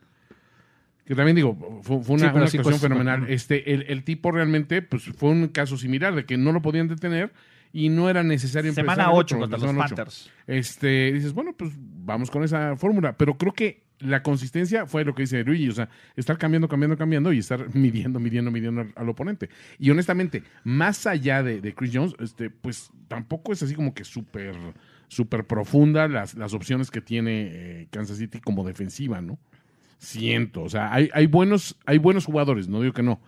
Que también digo, fue, fue una, Sí, actuación pues, fenomenal. Este, el, el tipo realmente, pues fue un caso similar de que no lo podían detener y no era necesario empezar semana el 8 otro, contra los. Panthers. Este, dices, bueno, pues vamos con esa fórmula. Pero creo que la consistencia fue lo que dice Luigi, o sea, estar cambiando, cambiando, cambiando y estar midiendo, midiendo, midiendo al, al oponente. Y honestamente, más allá de, de Chris Jones, este, pues tampoco es así como que súper, súper profunda las, las opciones que tiene eh, Kansas City como defensiva, ¿no? Siento, o sea, hay, hay, buenos, hay buenos jugadores, no digo que no,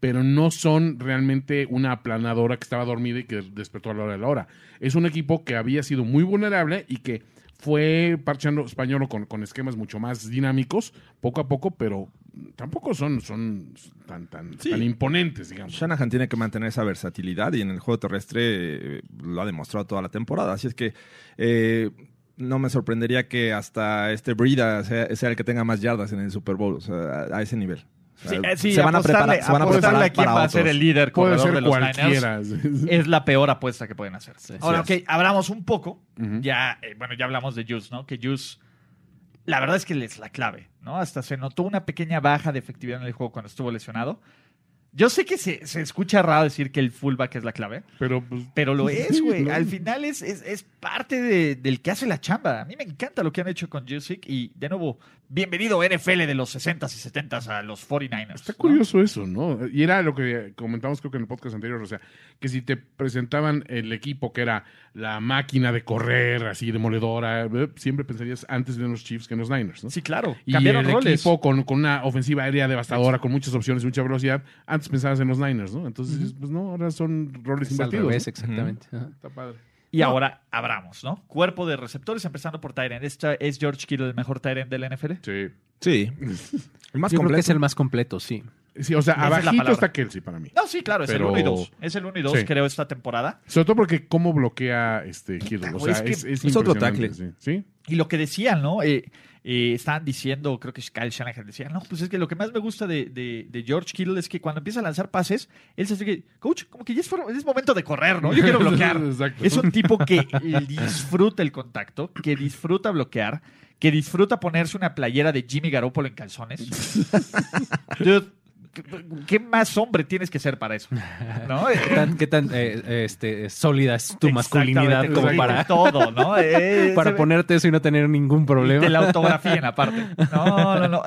pero no son realmente una aplanadora que estaba dormida y que despertó a la hora de la hora. Es un equipo que había sido muy vulnerable y que fue parchando español con, con esquemas mucho más dinámicos, poco a poco, pero tampoco son, son tan, tan, Sí. tan imponentes, digamos. Shanahan tiene que mantener esa versatilidad y en el juego terrestre eh, lo ha demostrado toda la temporada. Así es que eh, no me sorprendería que hasta este Brida sea, sea el que tenga más yardas en el Super Bowl, o sea, a, a ese nivel. O sea, Sí, eh, sí, se van a apostarle- preparar, se van a apostarle preparar a quién para va a ser el líder Puede corredor ser de los cualquiera. Niners. Es la peor apuesta que pueden hacer. Ahora, ok, Sí. abramos un poco. Ya, eh, bueno, ya hablamos de Juice, ¿no? Que Juice, la verdad es que es la clave, ¿no? Hasta se notó una pequeña baja de efectividad en el juego cuando estuvo lesionado. Yo sé que se, se escucha raro decir que el fullback es la clave, Pero pues, pero lo es, güey. Al final es, es, es parte de- del que hace la chamba. A mí me encanta lo que han hecho con Jusic y, de nuevo, bienvenido NFL de los 60s y 70s a los 49ers. Está ¿no? curioso eso, ¿no? Y era lo que comentamos creo que en el podcast anterior, o sea, que si te presentaban el equipo que era la máquina de correr, así demoledora, eh, siempre pensarías antes de los Chiefs que en los Niners, ¿no? Sí, claro. Y Cambiaron el roles. equipo con, con una ofensiva aérea devastadora, con muchas opciones y mucha velocidad, antes pensabas en los Niners, ¿no? Entonces, pues no, ahora son roles Es al invertidos. revés, ¿no? exactamente. Está padre. Y ahora abramos, ¿no? Cuerpo de receptores, empezando por Tyrant. ¿Esta ¿Es George Kittle el mejor Tyrant de la NFL? Sí. Sí. El más Yo creo que completo. es el más completo, sí. Sí, o sea, Esa es abajito palabra. está Kelsey para mí. No, sí, claro, es Pero- el 1 y 2. Es el 1 y 2, Sí. creo, esta temporada. Sobre todo porque cómo bloquea este Kittle. O Güey, sea, es que es, es es otro tackle. Sí. ¿Sí? Y lo que decían, ¿no? Eh, eh, estaban diciendo, creo que Kyle Shanahan decía, no, pues es que lo que más me gusta de, de- de George Kittle es que cuando empieza a lanzar pases, él se dice, coach, como que ya es, momento de correr, ¿no? Yo quiero bloquear. Es un tipo que disfruta el contacto, que disfruta bloquear, que disfruta ponerse una playera de Jimmy Garoppolo en calzones. Dude, ¿qué- ¿qué más hombre tienes que ser para eso? ¿No? ¿Qué tan, qué tan, eh, este, sólida es tu masculinidad como para, todo, ¿no? Eh, para ponerte eso y no tener ningún problema? te la autografíen aparte. No, no, no.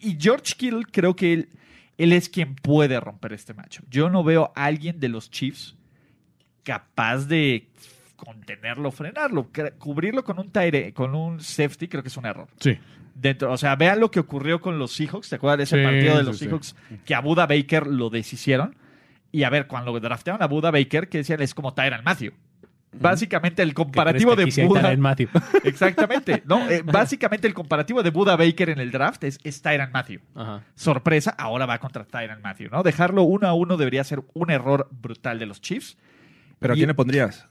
Y George Kittle creo que él, él es quien puede romper este macho. Yo no veo a alguien de los Chiefs capaz de contenerlo, frenarlo, cubrirlo con un tire, con un safety, creo que es un error. Sí. Dentro, o sea, vean lo que ocurrió con los Seahawks. ¿Te acuerdas de ese Sí, partido de los sí. Seahawks que a Buda Baker lo deshicieron? Y a ver, cuando draftearon a Buda Baker, que decían es como Tyran Matthew. Básicamente el comparativo de Buda. Matthew. Exactamente. No, eh, básicamente el comparativo de Buda Baker en el draft es, es Tyran Matthew. Ajá. Sorpresa, ahora va contra Tyran Matthew, ¿no? Dejarlo uno a uno debería ser un error brutal de los Chiefs. ¿Pero a quién le pondrías?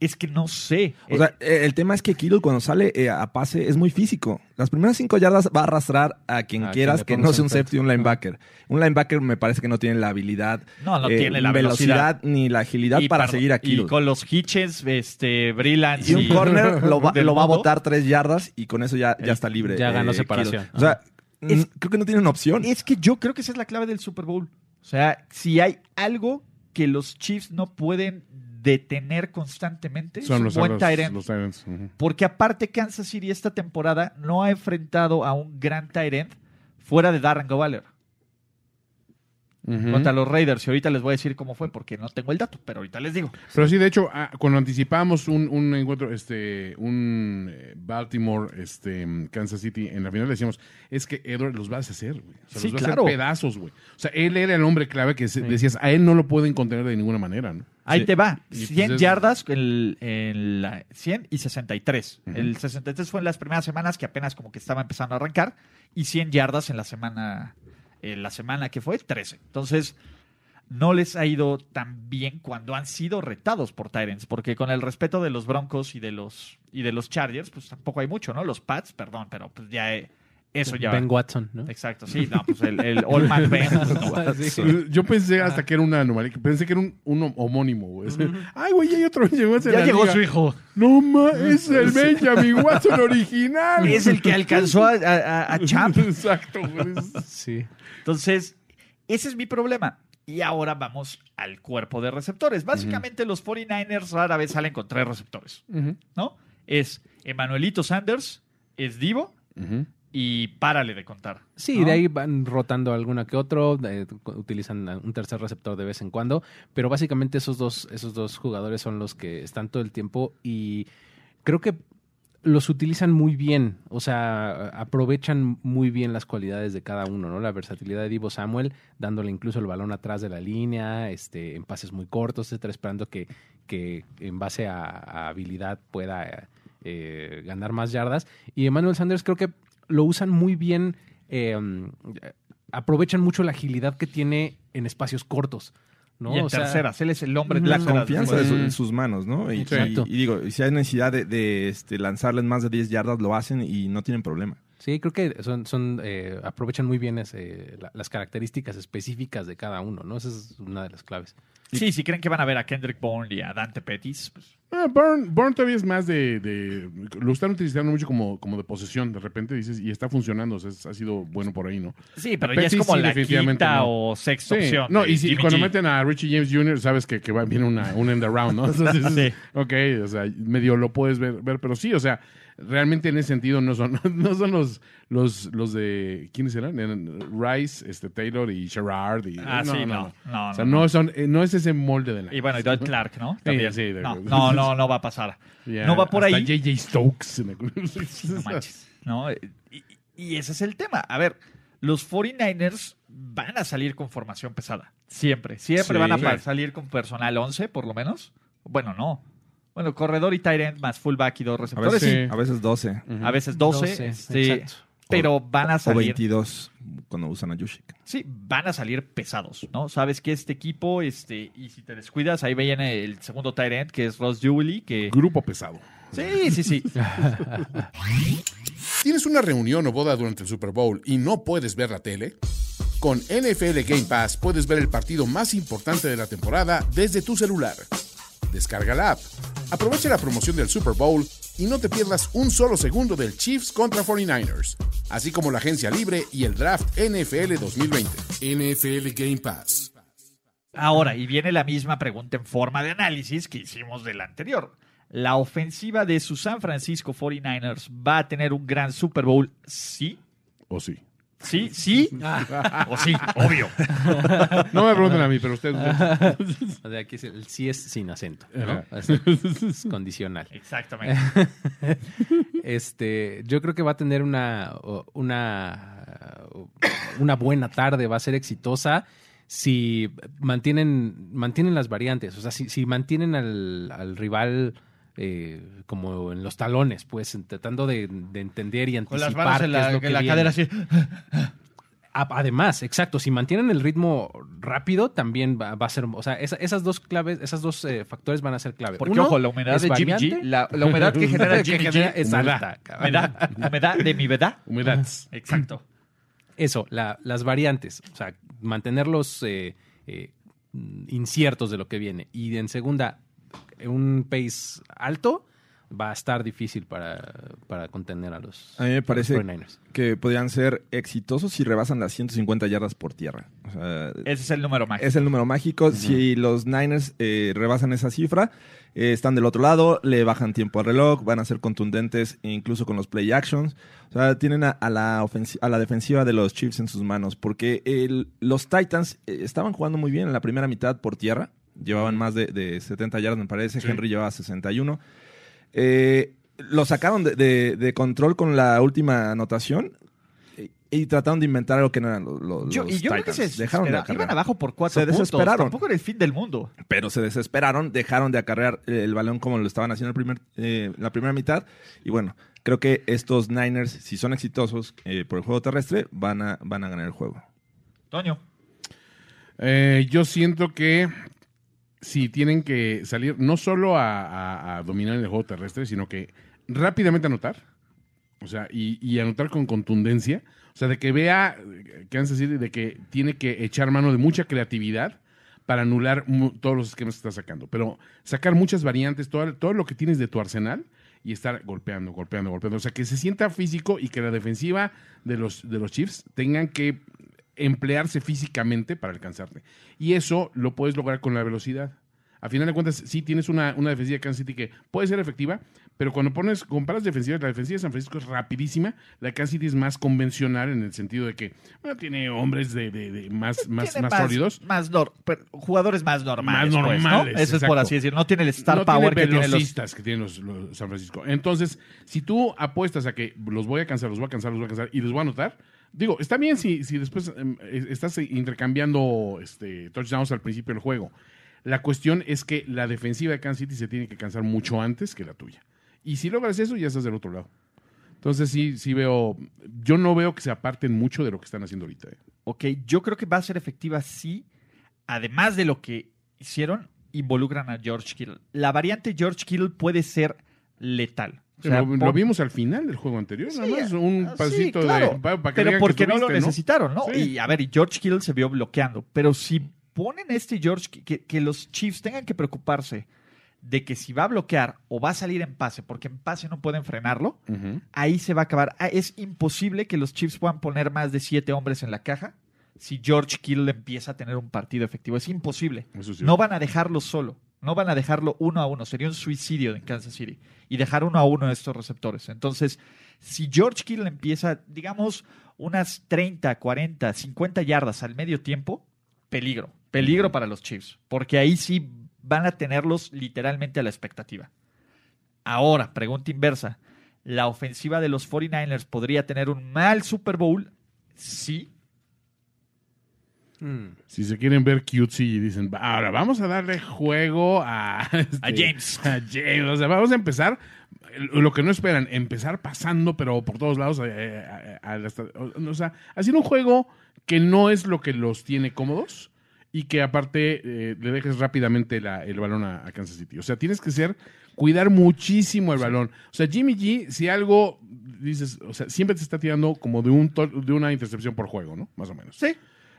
Es que no sé. O sea, eh, el tema es que Kittle cuando sale eh, a pase es muy físico. Las primeras cinco yardas va a arrastrar a quien A quieras quien que no sea un safety o un linebacker. Un linebacker me parece que no tiene la habilidad, no, no eh, tiene la velocidad. ni la agilidad Y para par- seguir a Y Kittle. con los hitches, este, Brillant Y un corner lo va, del lo va a botar tres yardas y con eso ya, ya está libre. Ya ganó eh, separación. Kittle. O sea, Es- mm, creo que no tiene una opción. Es que yo creo que esa es la clave del Super Bowl. O sea, si hay algo que los Chiefs no pueden detener constantemente, Son los, buen los, los. Ujú. Porque aparte Kansas City esta temporada no ha enfrentado a un gran end fuera de Darren Contra los Raiders. Y ahorita les voy a decir cómo fue porque no tengo el dato, pero ahorita les digo. Pero sí, de hecho, ah, cuando anticipábamos un, un encuentro, este, un eh, Baltimore, este, Kansas City, en la final decíamos, es que Edward los va a deshacer, güey. O sea, Sí, los va a claro. hacer pedazos, güey. O sea, él era el hombre clave que decías, a él no lo pueden contener de ninguna manera, ¿no? Ahí Sí. te va. Y pues 100 es- yardas, el, el, la- 100 y 63. Ujú. El 63 fue en las primeras semanas que apenas como que estaba empezando a arrancar. Y 100 yardas en la semana, en la semana que fue 13. Entonces, no les ha ido tan bien cuando han sido retados por Tyrants. Porque con el respeto de los Broncos y de los, y de los Chargers, pues tampoco hay mucho, ¿no? Los Pats, perdón, pero pues ya eh, eso ya. Ben Watson, ¿no? Exacto, sí, no, pues el, el All Man Ben. Yo pensé hasta que era una anomalía, pensé que era un, un homónimo, güey. Ay, güey, ya hay otro llegó en Ya la llegó liga. su hijo. No, ma, es el Benjamin Watson original. Es el que alcanzó a, a- a Champ. Exacto, güey. Sí. Entonces, ese es mi problema. Y ahora vamos al cuerpo de receptores. Básicamente los 49ers rara vez salen con tres receptores, ¿no? Es Emanuelito Sanders, es Divo ujú. Y párale de contar. Sí, ¿no? de ahí van rotando alguna que otro, eh, utilizan un tercer receptor de vez en cuando, pero básicamente esos dos, esos dos jugadores son los que están todo el tiempo y creo que los utilizan muy bien, o sea, aprovechan muy bien las cualidades de cada uno, ¿no? La versatilidad de Divo Samuel, dándole incluso el balón atrás de la línea, este, en pases muy cortos, etcétera, esperando que, que en base a, a habilidad pueda eh, ganar más yardas. Y Emmanuel Sanders creo que lo usan muy bien, eh, aprovechan mucho la agilidad que tiene en espacios cortos. ¿no? Y en O sea, terceras, él es el hombre de la terceras. confianza de su- en sus manos, ¿no? Y, Exacto. y- y digo, y si hay necesidad de, de, este, lanzarles más de 10 yardas, lo hacen y no tienen problema. Sí, creo que son, son eh, aprovechan muy bien ese- la- las características específicas de cada uno, ¿no? Esa es una de las claves. Sí, si creen que van a ver a Kendrick Bourne y a Dante Pettis, pues, Ah, Burn, Burn todavía es más de, de- Lo están utilizando mucho como, como de posesión. De repente dices, y está funcionando. o sea, es- ha sido bueno por ahí, ¿no? sí, pero Pettis ya es como sí, la quinta no. o sexta Sí. opción. No, y, si, y cuando G. meten a Richie James Jr., sabes que, que va, viene una, un end around, ¿no? Entonces, Sí. Ok, o sea, medio lo puedes ver, ver, pero sí, o sea, realmente en ese sentido no son, no son los, los, los de. ¿Quiénes eran? Rice, este, Taylor y Sherrard. Y, Ah, sí, no. No, O sea, no, no, no. son, eh, no es ese molde de la. Y bueno, y Doyle Clark, ¿no? También. sí, no, no, no, no va a pasar. No va por hasta ahí. JJ Stokes. No manches. ¿no? Y, y ese es el tema. A ver, los 49ers van a salir con formación pesada. Siempre. Siempre Sí. van a salir con personal 11, por lo menos. Bueno, no. Bueno, corredor y tight end más fullback y dos A receptores. veces, sí. a veces 12 A veces 12. 12, este, exacto. pero van a o salir. 22 cuando usan a Yushik. Sí, van a salir pesados, ¿no? Sabes que este equipo, este, y si te descuidas, ahí viene el segundo tight end, que es Ross Dewey, que. Grupo pesado. Sí, sí, sí. ¿Tienes una reunión o boda durante el Super Bowl y no puedes ver la tele? Con NFL Game Pass puedes ver el partido más importante de la temporada desde tu celular. Descarga la app, aprovecha la promoción del Super Bowl y no te pierdas un solo segundo del Chiefs contra 49ers, así como la agencia libre y el draft NFL 2020. NFL Game Pass. Ahora, y viene la misma pregunta en forma de análisis que hicimos del anterior. ¿La ofensiva de sus San Francisco 49ers va a tener un gran Super Bowl? Sí. ¿O sí? Sí, sí. o sí, obvio. No me pregunten a mí, pero ustedes. O sea, aquí es el sí es sin acento. ¿no? Es, es condicional. Exactamente. Este, yo creo que va a tener una, una, una buena tarde, va a ser exitosa si mantienen, mantienen las variantes, o sea, si, si mantienen al, al rival eh, como en los talones, pues tratando de, de entender y Con anticipar las manos en la, que la viene. cadera así. A- Además, exacto, si mantienen el ritmo rápido, también va, va a ser, o sea, esa- esas dos claves, esas dos eh, factores van a ser clave. Porque, Uno, ojo, la humedad es de Jimmy G, la, la humedad que genera Jimmy G es humedad. alta. Humedad, humedad de mi verdad. Humedad. Exacto. Eso, la- las variantes, o sea, mantenerlos eh, eh, inciertos de lo que viene. Y en segunda, un pace alto va a estar difícil para, para contener a los, A mí me parece a los 49ers. que podrían ser exitosos si rebasan las 150 yardas por tierra. O sea, Ese es el número mágico. es el número mágico. Si los Niners eh, rebasan esa cifra, eh, están del otro lado, le bajan tiempo al reloj, van a ser contundentes incluso con los play actions. O sea, tienen a, a la, a la defensiva de los Chiefs en sus manos, porque el- los Titans eh, estaban jugando muy bien en la primera mitad por tierra. Llevaban más de, de 70 yardas, me parece. Henry llevaba 61. Eh, lo sacaron de, de- de control con la última anotación y, y trataron de inventar algo que no eran los, los Yo- y yo creo que se Dejaron de desespera- acarrear. Iban abajo por cuatro Se puntos. desesperaron. Tampoco era el fin del mundo. pero se desesperaron, dejaron de acarrear el balón como lo estaban haciendo el primer, eh, la primera mitad. Y bueno, creo que estos Niners, si son exitosos eh, por el juego terrestre, van a, van a ganar el juego. Toño. Eh, yo siento que si tienen que salir no solo a, dominar el juego terrestre, sino que rápidamente anotar. O sea, y, y anotar con contundencia. O sea, de que vea Kansas City de que tiene que echar mano de mucha creatividad para anular todos los esquemas que está sacando. Pero sacar muchas variantes, todo, todo lo que tienes de tu arsenal y estar golpeando, golpeando, golpeando. O sea, que se sienta físico y que la defensiva de los, de los Chiefs tengan que emplearse físicamente para alcanzarte. Y eso lo puedes lograr con la velocidad. A final de cuentas, sí tienes una, una defensiva de Kansas City que puede ser efectiva, pero cuando pones, comparas defensivas, la defensiva de San Francisco es rapidísima, la de Kansas City es más convencional en el sentido de que bueno, tiene hombres de, de- de más, más, sólidos. Más nor- pero jugadores más normales. Más pues, ¿no? normales, Eso es por así decir. No tiene el star no power tiene que tienen los. velocistas que tienen los, los San Francisco. Entonces, si tú apuestas a que los voy a cansar, los voy a cansar, los voy a cansar y los voy a anotar, digo, está bien si, si después em, estás intercambiando este, touchdowns al principio del juego. La cuestión es que la defensiva de Kansas City se tiene que cansar mucho antes que la tuya. Y si logras eso, ya estás del otro lado. Entonces sí, sí veo, yo no veo que se aparten mucho de lo que están haciendo ahorita. eh. Ok, yo creo que va a ser efectiva si, además de lo que hicieron, involucran a George Kittle. La variante George Kittle puede ser letal. O sea, lo, vimos al final del juego anterior, Sí, nada más un ah, sí, pasito claro, de... pa- pa que pero que porque no lo necesitaron, ¿no? Sí. Y a ver, y George Kittle se vio bloqueando. Pero si ponen este George, que, que los Chiefs tengan que preocuparse de que si va a bloquear o va a salir en pase, porque en pase no pueden frenarlo, ahí se va a acabar. Ah, Es imposible que los Chiefs puedan poner más de siete hombres en la caja si George Kittle empieza a tener un partido efectivo. Es imposible. No van a dejarlo solo. No van a dejarlo uno a uno. Sería un suicidio en Kansas City. Y dejar uno a uno a estos receptores. Entonces, si George Kittle empieza, digamos, unas 30, 40, 50 yardas al medio tiempo, peligro. Peligro para los Chiefs. Porque ahí sí van a tenerlos literalmente a la expectativa. Ahora, pregunta inversa. ¿La ofensiva de los 49ers podría tener un mal Super Bowl? Sí. Mm. Si se quieren ver cutesy y dicen, "Va, ahora vamos a darle juego a, este, A James. A James. O sea, vamos a empezar eh, lo que no esperan, empezar pasando, pero por todos lados. eh, a- a- a las- o sea, haciendo un juego que no es lo que los tiene cómodos y que aparte eh, le dejes rápidamente la- el balón a, a Kansas City. O sea, tienes que ser, cuidar muchísimo el balón. O sea, Jimmy G, si algo dices, o sea, siempre te está tirando como de, un de una intercepción por juego, ¿no? Más o menos. Sí.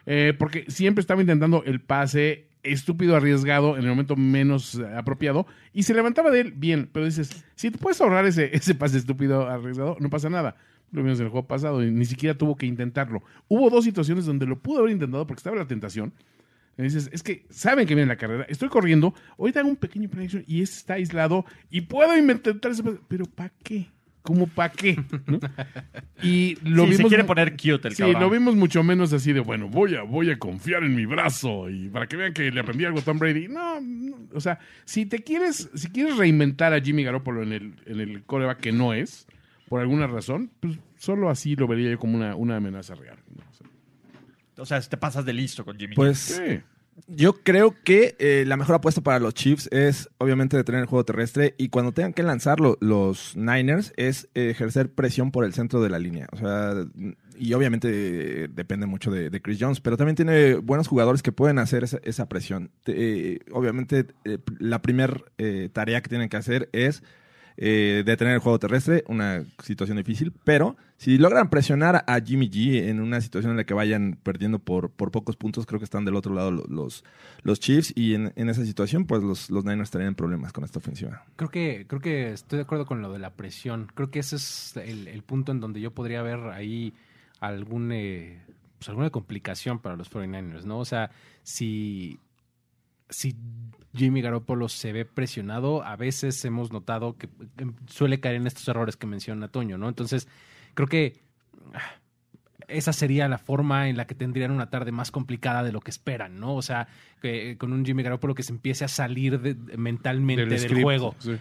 Eh, porque siempre estaba intentando el pase estúpido, arriesgado, en el momento menos apropiado, y se levantaba de él bien, pero dices, si te puedes ahorrar ese, ese pase estúpido, arriesgado, no pasa nada. Lo vimos en el juego pasado y ni siquiera tuvo que intentarlo. Hubo dos situaciones donde lo pudo haber intentado porque estaba la tentación. Y dices, es que saben que viene la carrera, estoy corriendo, ahorita hago un pequeño play action y este está aislado y puedo intentar ese pase, pero ¿para qué? ¿Cómo para qué? ¿No? Y lo sí, se vimos quiere mu- poner cute el Sí, cabrón. lo vimos mucho menos así de, bueno, voy a, voy a confiar en mi brazo y para que vean que le aprendí algo a Tom Brady. No, no, o sea, si te quieres, si quieres reinventar a Jimmy Garoppolo en el, en el coreback que no es, por alguna razón, pues solo así lo vería yo como una, una amenaza real. ¿no? O sea, O sea, te pasas de listo con Jimmy. Pues. Yo creo que eh, la mejor apuesta para los Chiefs es obviamente detener el juego terrestre y cuando tengan que lanzarlo los Niners es eh, ejercer presión por el centro de la línea. O sea, y obviamente eh, depende mucho de, Chris Jones, pero también tiene buenos jugadores que pueden hacer esa, esa presión. Te- obviamente la primera tarea que tienen que hacer es eh, detener el juego terrestre, una situación difícil, pero si logran presionar a Jimmy G en una situación en la que vayan perdiendo por, por pocos puntos, creo que están del otro lado lo- los, los Chiefs y en, esa situación pues los, los Niners estarían problemas con esta ofensiva. Creo que, creo que estoy de acuerdo con lo de la presión. Creo que ese es el, el punto en donde yo podría ver ahí algún, eh, pues alguna complicación para los 49ers, ¿no? O sea, si, si Jimmy Garoppolo se ve presionado, a veces hemos notado que em, suele caer en estos errores que menciona Toño, ¿no? Entonces, creo que ah, esa sería la forma en la que tendrían una tarde más complicada de lo que esperan, ¿no? O sea, que, con un Jimmy Garoppolo que se empiece a salir de- de- mentalmente del, script, juego, sí.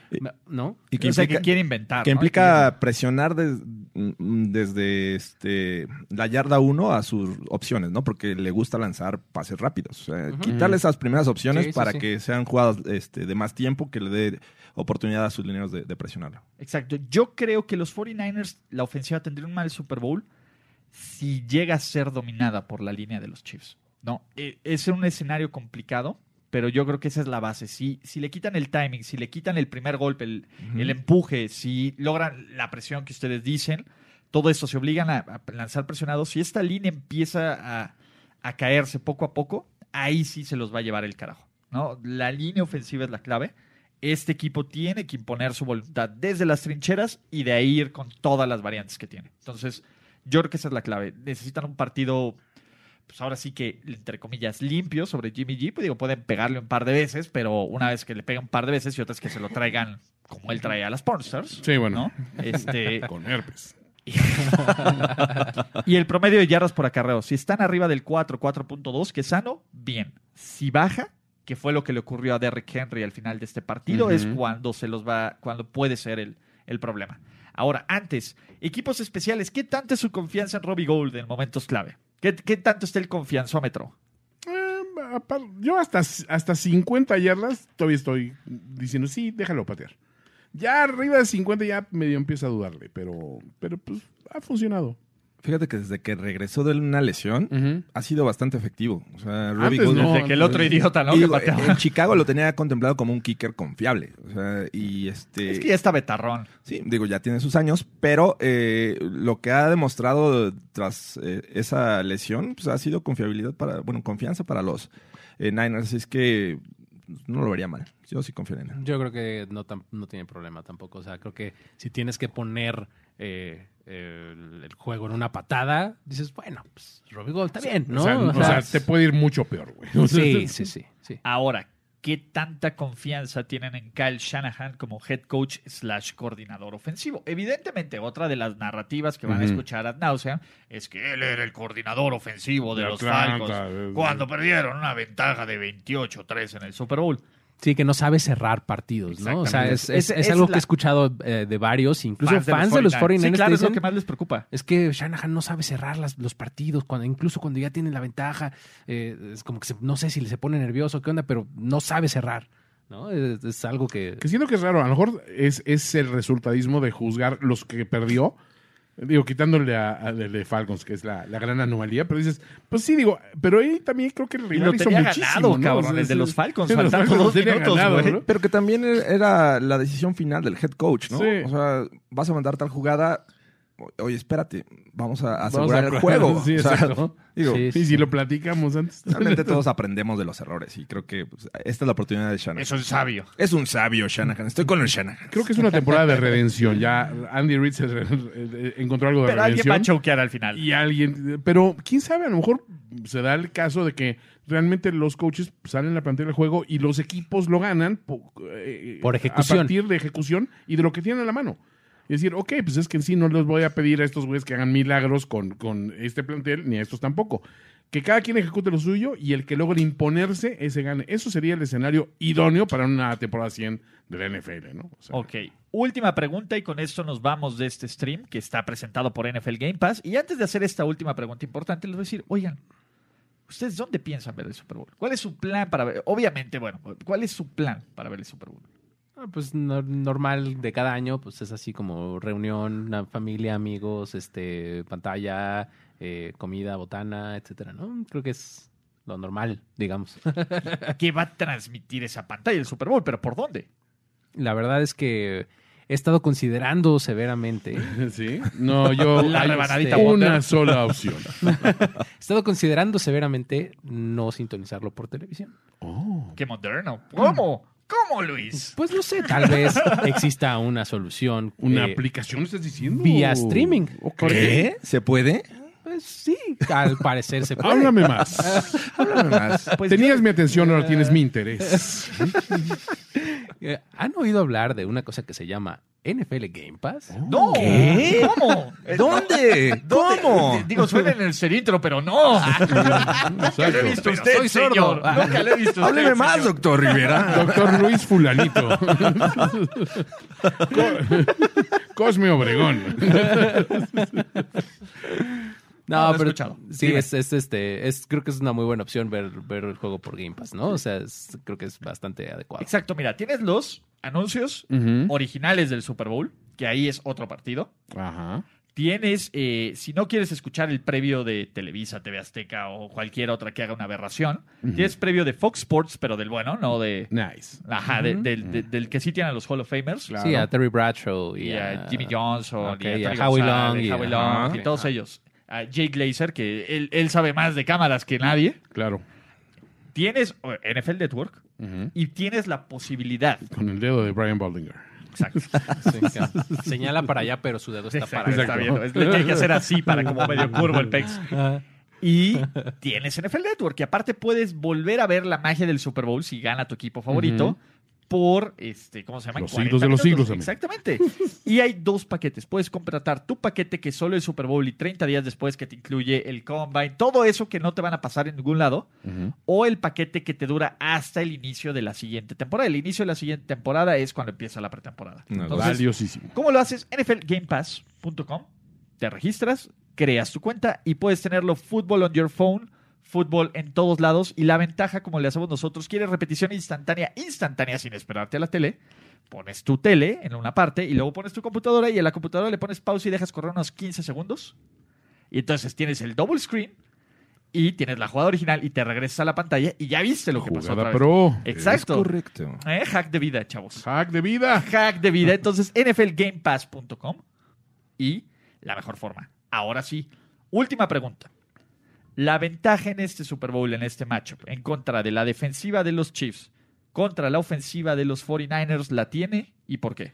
¿no? Y que o sea, implica, que quiere inventar. que ¿no? implica presionar des- mm, desde este, la yarda 1 a sus opciones, ¿no? Porque le gusta lanzar pases rápidos. O sea, quitarle esas primeras opciones Sí, sí, para sí. que sean jugadas este, de más tiempo que le dé oportunidad a sus lineros de, de presionarlo. Exacto. Yo creo que los 49ers, la ofensiva tendría un mal Super Bowl si llega a ser dominada por la línea de los Chiefs. No, Eh, es un escenario complicado, pero yo creo que esa es la base. Si, si le quitan el timing, si le quitan el primer golpe, el, el empuje, si logran la presión que ustedes dicen, todo esto se obligan a, a lanzar presionados. Si esta línea empieza a, a caerse poco a poco, ahí sí se los va a llevar el carajo. ¿no? La línea ofensiva es la clave. Este equipo tiene que imponer su voluntad desde las trincheras y de ahí ir con todas las variantes que tiene. Entonces, yo creo que esa es la clave. Necesitan un partido, pues ahora sí que, entre comillas, limpio sobre Jimmy G. Pues digo, pueden pegarle un par de veces, pero una vez que le peguen un par de veces y otras que se lo traigan como él trae a las Pornstars. Sí, bueno. ¿no? Este, Con herpes. y el promedio de yardas por acarreo. Si están arriba del 4, 4.2, que es sano, bien. Si baja, que fue lo que le ocurrió a Derrick Henry al final de este partido, es cuando se los va, cuando puede ser el, el problema. Ahora, antes, equipos especiales, ¿qué tanto es su confianza en Robbie Gold en momentos clave? ¿Qué, qué tanto está el confianzómetro? Eh, yo hasta, hasta 50 yardas todavía estoy diciendo, sí, déjalo patear. Ya arriba de 50 ya medio empiezo a dudarle, pero, pero pues ha funcionado. Fíjate que desde que regresó de una lesión ha sido bastante efectivo. O sea, Robbie Antes no. Desde que el otro idiota, ¿no? Que digo, pateaba. en Chicago lo tenía contemplado como un kicker confiable. O sea, y este. Es que ya está betarrón. Sí, digo, ya tiene sus años, pero eh, lo que ha demostrado tras eh, esa lesión, pues ha sido confiabilidad para, bueno, confianza para los eh, Niners. Así es que no lo vería mal. Yo sí confío en él. Yo creo que no, tam- no tiene problema tampoco. O sea, creo que si tienes que poner eh, el, el juego en una patada, dices, bueno, pues Robbie Gold está bien, ¿no? O sea, o sea, te puede ir mucho peor, güey. Sí, sí, sí, sí. Ahora, ¿qué tanta confianza tienen en Kyle Shanahan como head coach slash coordinador ofensivo? Evidentemente, otra de las narrativas que van a escuchar ad nauseam es que él era el coordinador ofensivo de, De los Atlanta, Falcons eh, cuando perdieron una ventaja de 28-3 en el Super Bowl. Sí, que no sabe cerrar partidos, ¿no? O sea, es, es- Es- es es algo la- que he escuchado eh, de varios, incluso Fans fans, de los 49ers. 49ers. Sí, claro, es lo que más les preocupa. Es que Shanahan no sabe cerrar las- los partidos, cuando, incluso cuando ya tienen la ventaja, eh, es como que se- no sé si se pone nervioso, qué onda, pero no sabe cerrar, ¿no? Es, es algo que... Que siento que es raro. A lo mejor es, es el resultadismo de juzgar los que perdió. Digo, quitándole a, a- de, de Falcons, que es la, la gran anomalía, pero dices, pues sí, digo, pero ahí también creo que el Y rival lo hizo tenía muchísimo, ganado, ¿no? cabrón, O sea, el de los Falcons, sí, los faltando Falcons dos tenía minutos, ganado, güey. ¿no? Pero que también era la decisión final del head coach, ¿no? Sí. O sea, vas a mandar tal jugada. Oye, espérate, vamos a Vamos asegurar a- el juego. Sí, O sea, exacto. digo, Sí, Y si lo platicamos antes. realmente todos aprendemos de los errores y creo que pues, esta es la oportunidad de Shanahan. Eso es sabio. Es un sabio Shanahan. Estoy con el Shanahan. Creo que es una temporada de redención. Ya Andy Reid se re- re- encontró algo de Pero alguien va a redención. choquear al final. Y alguien, pero quién sabe, a lo mejor se da el caso de que realmente los coaches salen a la pantalla del juego y los equipos lo ganan eh, Por ejecución. A partir de ejecución y de lo que tienen a la mano. Y decir, ok, pues es que sí no les voy a pedir a estos güeyes que hagan milagros con, con este plantel, ni a estos tampoco. Que cada quien ejecute lo suyo y el que logre imponerse, ese gane. Eso sería el escenario idóneo para una temporada 100 de la NFL, ¿no? O Ok, última pregunta y con esto nos vamos de este stream que está presentado por NFL Game Pass. Y antes de hacer esta última pregunta importante, les voy a decir, oigan, ¿ustedes dónde piensan ver el Super Bowl? ¿Cuál es su plan para ver? Obviamente, bueno, ¿cuál es su plan para ver el Super Bowl? Ah, Pues no- normal de cada año, pues es así como reunión, una familia, amigos, este, pantalla, eh, comida, botana, etcétera, ¿no? Creo que es lo normal, digamos. ¿Qué va a transmitir esa pantalla del Super Bowl? ¿Pero por dónde? La verdad es que he estado considerando severamente, ¿Sí? No, yo. La rebanadita una sola opción. he estado considerando severamente no sintonizarlo por televisión. ¡Qué moderno! ¿Cómo? ¿Cómo, Luis? Pues no sé, tal vez exista una solución. ¿Una eh, aplicación estás diciendo? vía streaming. ¿Qué? ¿Se puede? Pues sí, al parecer se puede. Háblame más. Háblame más. Pues Tenías mi atención, ahora tienes mi interés. Eh, ¿Han oído hablar de una cosa que se llama NFL Game Pass? ¡No! ¿Qué? ¿Cómo? ¿Dónde? ¿Cómo? Digo, suena en el serintro, pero no. Nunca lo he visto usted, soy sordo. señor. Ah. Nunca lo he visto usted, Hábleme más, señor. doctor Rivera. Doctor Luis Fulanito. Co- Cosme Obregón. No, No, lo he pero escuchado. sí, Dime. es, es, este, es, creo que es una muy buena opción ver, ver el juego por Game Pass, ¿no? O sea, es- creo que es bastante adecuado. Exacto, mira, tienes los anuncios originales del Super Bowl, que ahí es otro partido. Ajá. Tienes, eh, si no quieres escuchar el previo de Televisa, TV Azteca o cualquier otra que haga una aberración, tienes previo de Fox Sports, pero del bueno, no de... Nice. Ajá, de- del, de- del que sí tienen a los Hall of Famers. Claro. Sí, a Terry Bradshaw y, Y a Jimmy Johnson, ok, y a, y a Tony Howie Long, y- Howie Long, y todos ellos. A Jake Glazer, que él, él sabe más de cámaras que nadie. Claro. Tienes NFL Network y tienes la posibilidad. Con el dedo de Brian Baldinger. Exacto. Sí. Señala para allá, pero su dedo está para acá. está viendo. Es lo que hay que hacer así para como medio curvo el pex. Y tienes NFL Network, y aparte puedes volver a ver la magia del Super Bowl si gana tu equipo favorito. Por, este, ¿cómo se llama? Los 40 siglos de los minutos. siglos. Exactamente. Y hay dos paquetes. Puedes contratar tu paquete que solo es Super Bowl y 30 días después que te incluye el Combine, todo eso que no te van a pasar en ningún lado. O el paquete que te dura hasta el inicio de la siguiente temporada. El inicio de la siguiente temporada es cuando empieza la pretemporada. No, Entonces, Valiosísimo. ¿Cómo lo haces? NFLGamePass.com. Te registras, creas tu cuenta y puedes tenerlo fútbol on your phone, fútbol en todos lados. Y la ventaja, como le hacemos nosotros, quieres repetición instantánea, instantánea sin esperarte a la tele. Pones tu tele en una parte y luego pones tu computadora y en la computadora le pones pausa y dejas correr unos 15 segundos. Y entonces tienes el double screen y tienes la jugada original y te regresas a la pantalla y ya viste lo que pasó. Jugada otra vez. pro. Exacto. Es correcto. Eh, Hack de vida, chavos Hack de vida. hack de vida. Entonces, nflgamepass.com y la mejor forma. Ahora sí, última pregunta. La ventaja en este Super Bowl, en este matchup, en contra de la defensiva de los Chiefs, contra la ofensiva de los 49ers, ¿la tiene y por qué?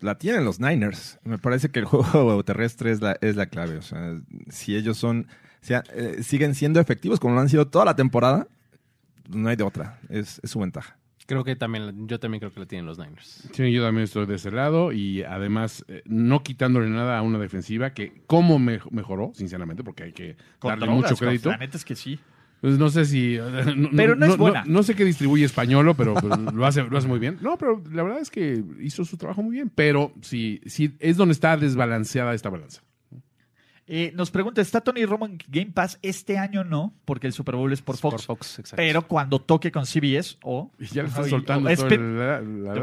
La tienen los Niners. Me parece que el juego terrestre es la, es la clave. O sea, si ellos son, si, eh, siguen siendo efectivos como lo han sido toda la temporada, no hay de otra. Es su ventaja. Creo que también, yo también creo que lo tienen los Niners. Sí, yo también estoy de ese lado y además eh, no quitándole nada a una defensiva que cómo me- mejoró, sinceramente, porque hay que Con darle drogas, mucho crédito. La neta es que sí. Pues no sé si. no- Pero no es buena. No, sé qué distribuye españolo, pero, pero lo, hace, lo hace muy bien. No, pero la verdad es que hizo su trabajo muy bien. Pero sí, sí es donde está desbalanceada esta balanza. Eh, nos pregunta, ¿está Tony Romo en Game Pass? Este año no, porque el Super Bowl es por Fox. Por Fox, exacto. Pero cuando toque con CBS o... Y ya le están Ay, soltando o- todo espe- el- la, la- la-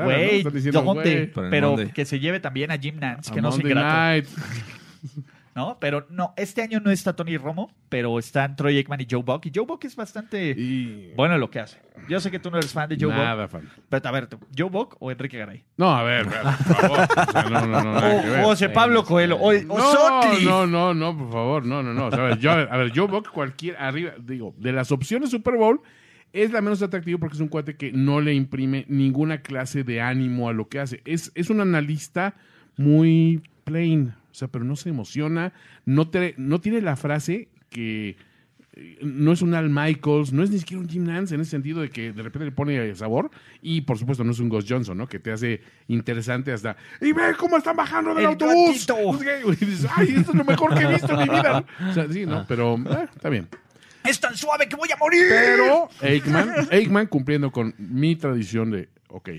¿no? Pero Monday. que se lleve también a Jim Nance, a que no sea Monday ingrato. Night. ¿No? Pero no, este año no está Tony Romo, pero están Troy Aikman y Joe Buck. Y Joe Buck es bastante Y. bueno en lo que hace. Yo sé que tú no eres fan de Joe Buck. Nada, fan. Pero a ver, ¿Joe Buck o Enrique Garay? No, a ver, por favor. O sea, no, no, no. nada que ver. O José Pablo Coelho. O, o No, no, no, no, por favor, no, no, no. O sea, a ver, yo, a ver, Joe Buck, cualquier, arriba, digo, de las opciones Super Bowl, es la menos atractiva porque es un cuate que no le imprime ninguna clase de ánimo a lo que hace. Es, es un analista muy plain, o sea, pero no se emociona, no, te, no tiene la frase que eh, no es un Al Michaels, no es ni siquiera un Jim Nance en ese sentido de que de repente le pone sabor y por supuesto no es un Ghost Johnson, ¿no? Que te hace interesante hasta y ve cómo están bajando del El autobús. y dices, Ay, esto es lo mejor que he visto en mi vida. O sea, sí, no, pero eh, está bien. Es tan suave que voy a morir. Pero Aikman, Aikman cumpliendo con mi tradición de, ok,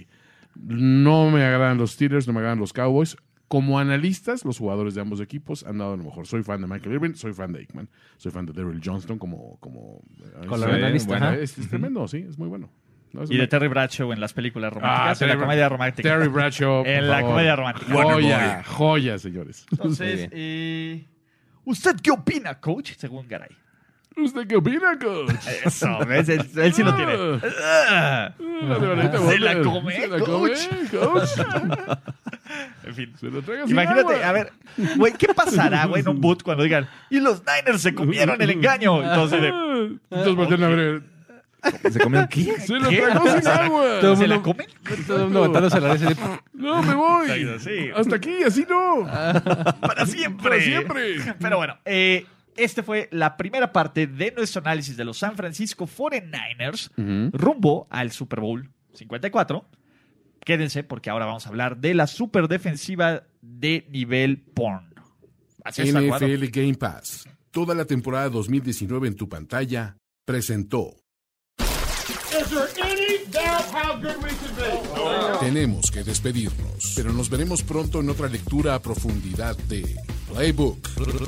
no me agradan los Steelers, no me agradan los Cowboys. Como analistas, los jugadores de ambos equipos han dado a lo mejor. Soy fan de Michael Irvin, soy fan de Aikman, soy fan de Daryl Johnston como... como Color Sí, analista, bueno, es, es tremendo, sí, es muy bueno. No, es Y de Terry Bradshaw en las películas Ah, románticas. en la comedia romántica. Terry Bradshaw. En la comedia romántica. Joya, joya, señores. Entonces, eh, ¿usted qué opina, coach? Según Garay. ¿Usted qué opina, coach? Eso, ¿ves? Él, él sí lo tiene. Ah. Ah, Se la come, Se la come, coach. En fin. Se lo traiga sin Imagínate, agua. a ver, güey, ¿qué pasará, güey, en un boot cuando digan, y los Niners se comieron el engaño? Entonces, de, Entonces voltean a ver. ¿Se comió qué? Se lo tragó sin agua. Todo el ¿se la comen? Todo el mundo aguantándose la de- No, me voy. Hasta aquí, así no. Para siempre. Para siempre. Pero bueno, eh, este fue la primera parte de nuestro análisis de los San Francisco 49ers rumbo al Super Bowl 54. Quédense porque ahora vamos a hablar de la super defensiva de nivel porn. Así es, Aguado. NFL Game Pass. Toda la temporada 2019 en tu pantalla. Presentó. Tenemos que despedirnos, pero nos veremos pronto en otra lectura a profundidad de Playbook.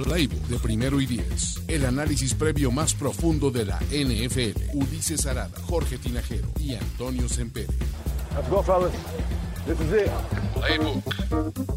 Playbook de primero y diez. El análisis previo más profundo de la NFL. Ulises Arada, Jorge Tinajero y Antonio Sempere. Let's go, fellas. This is it. Playbook.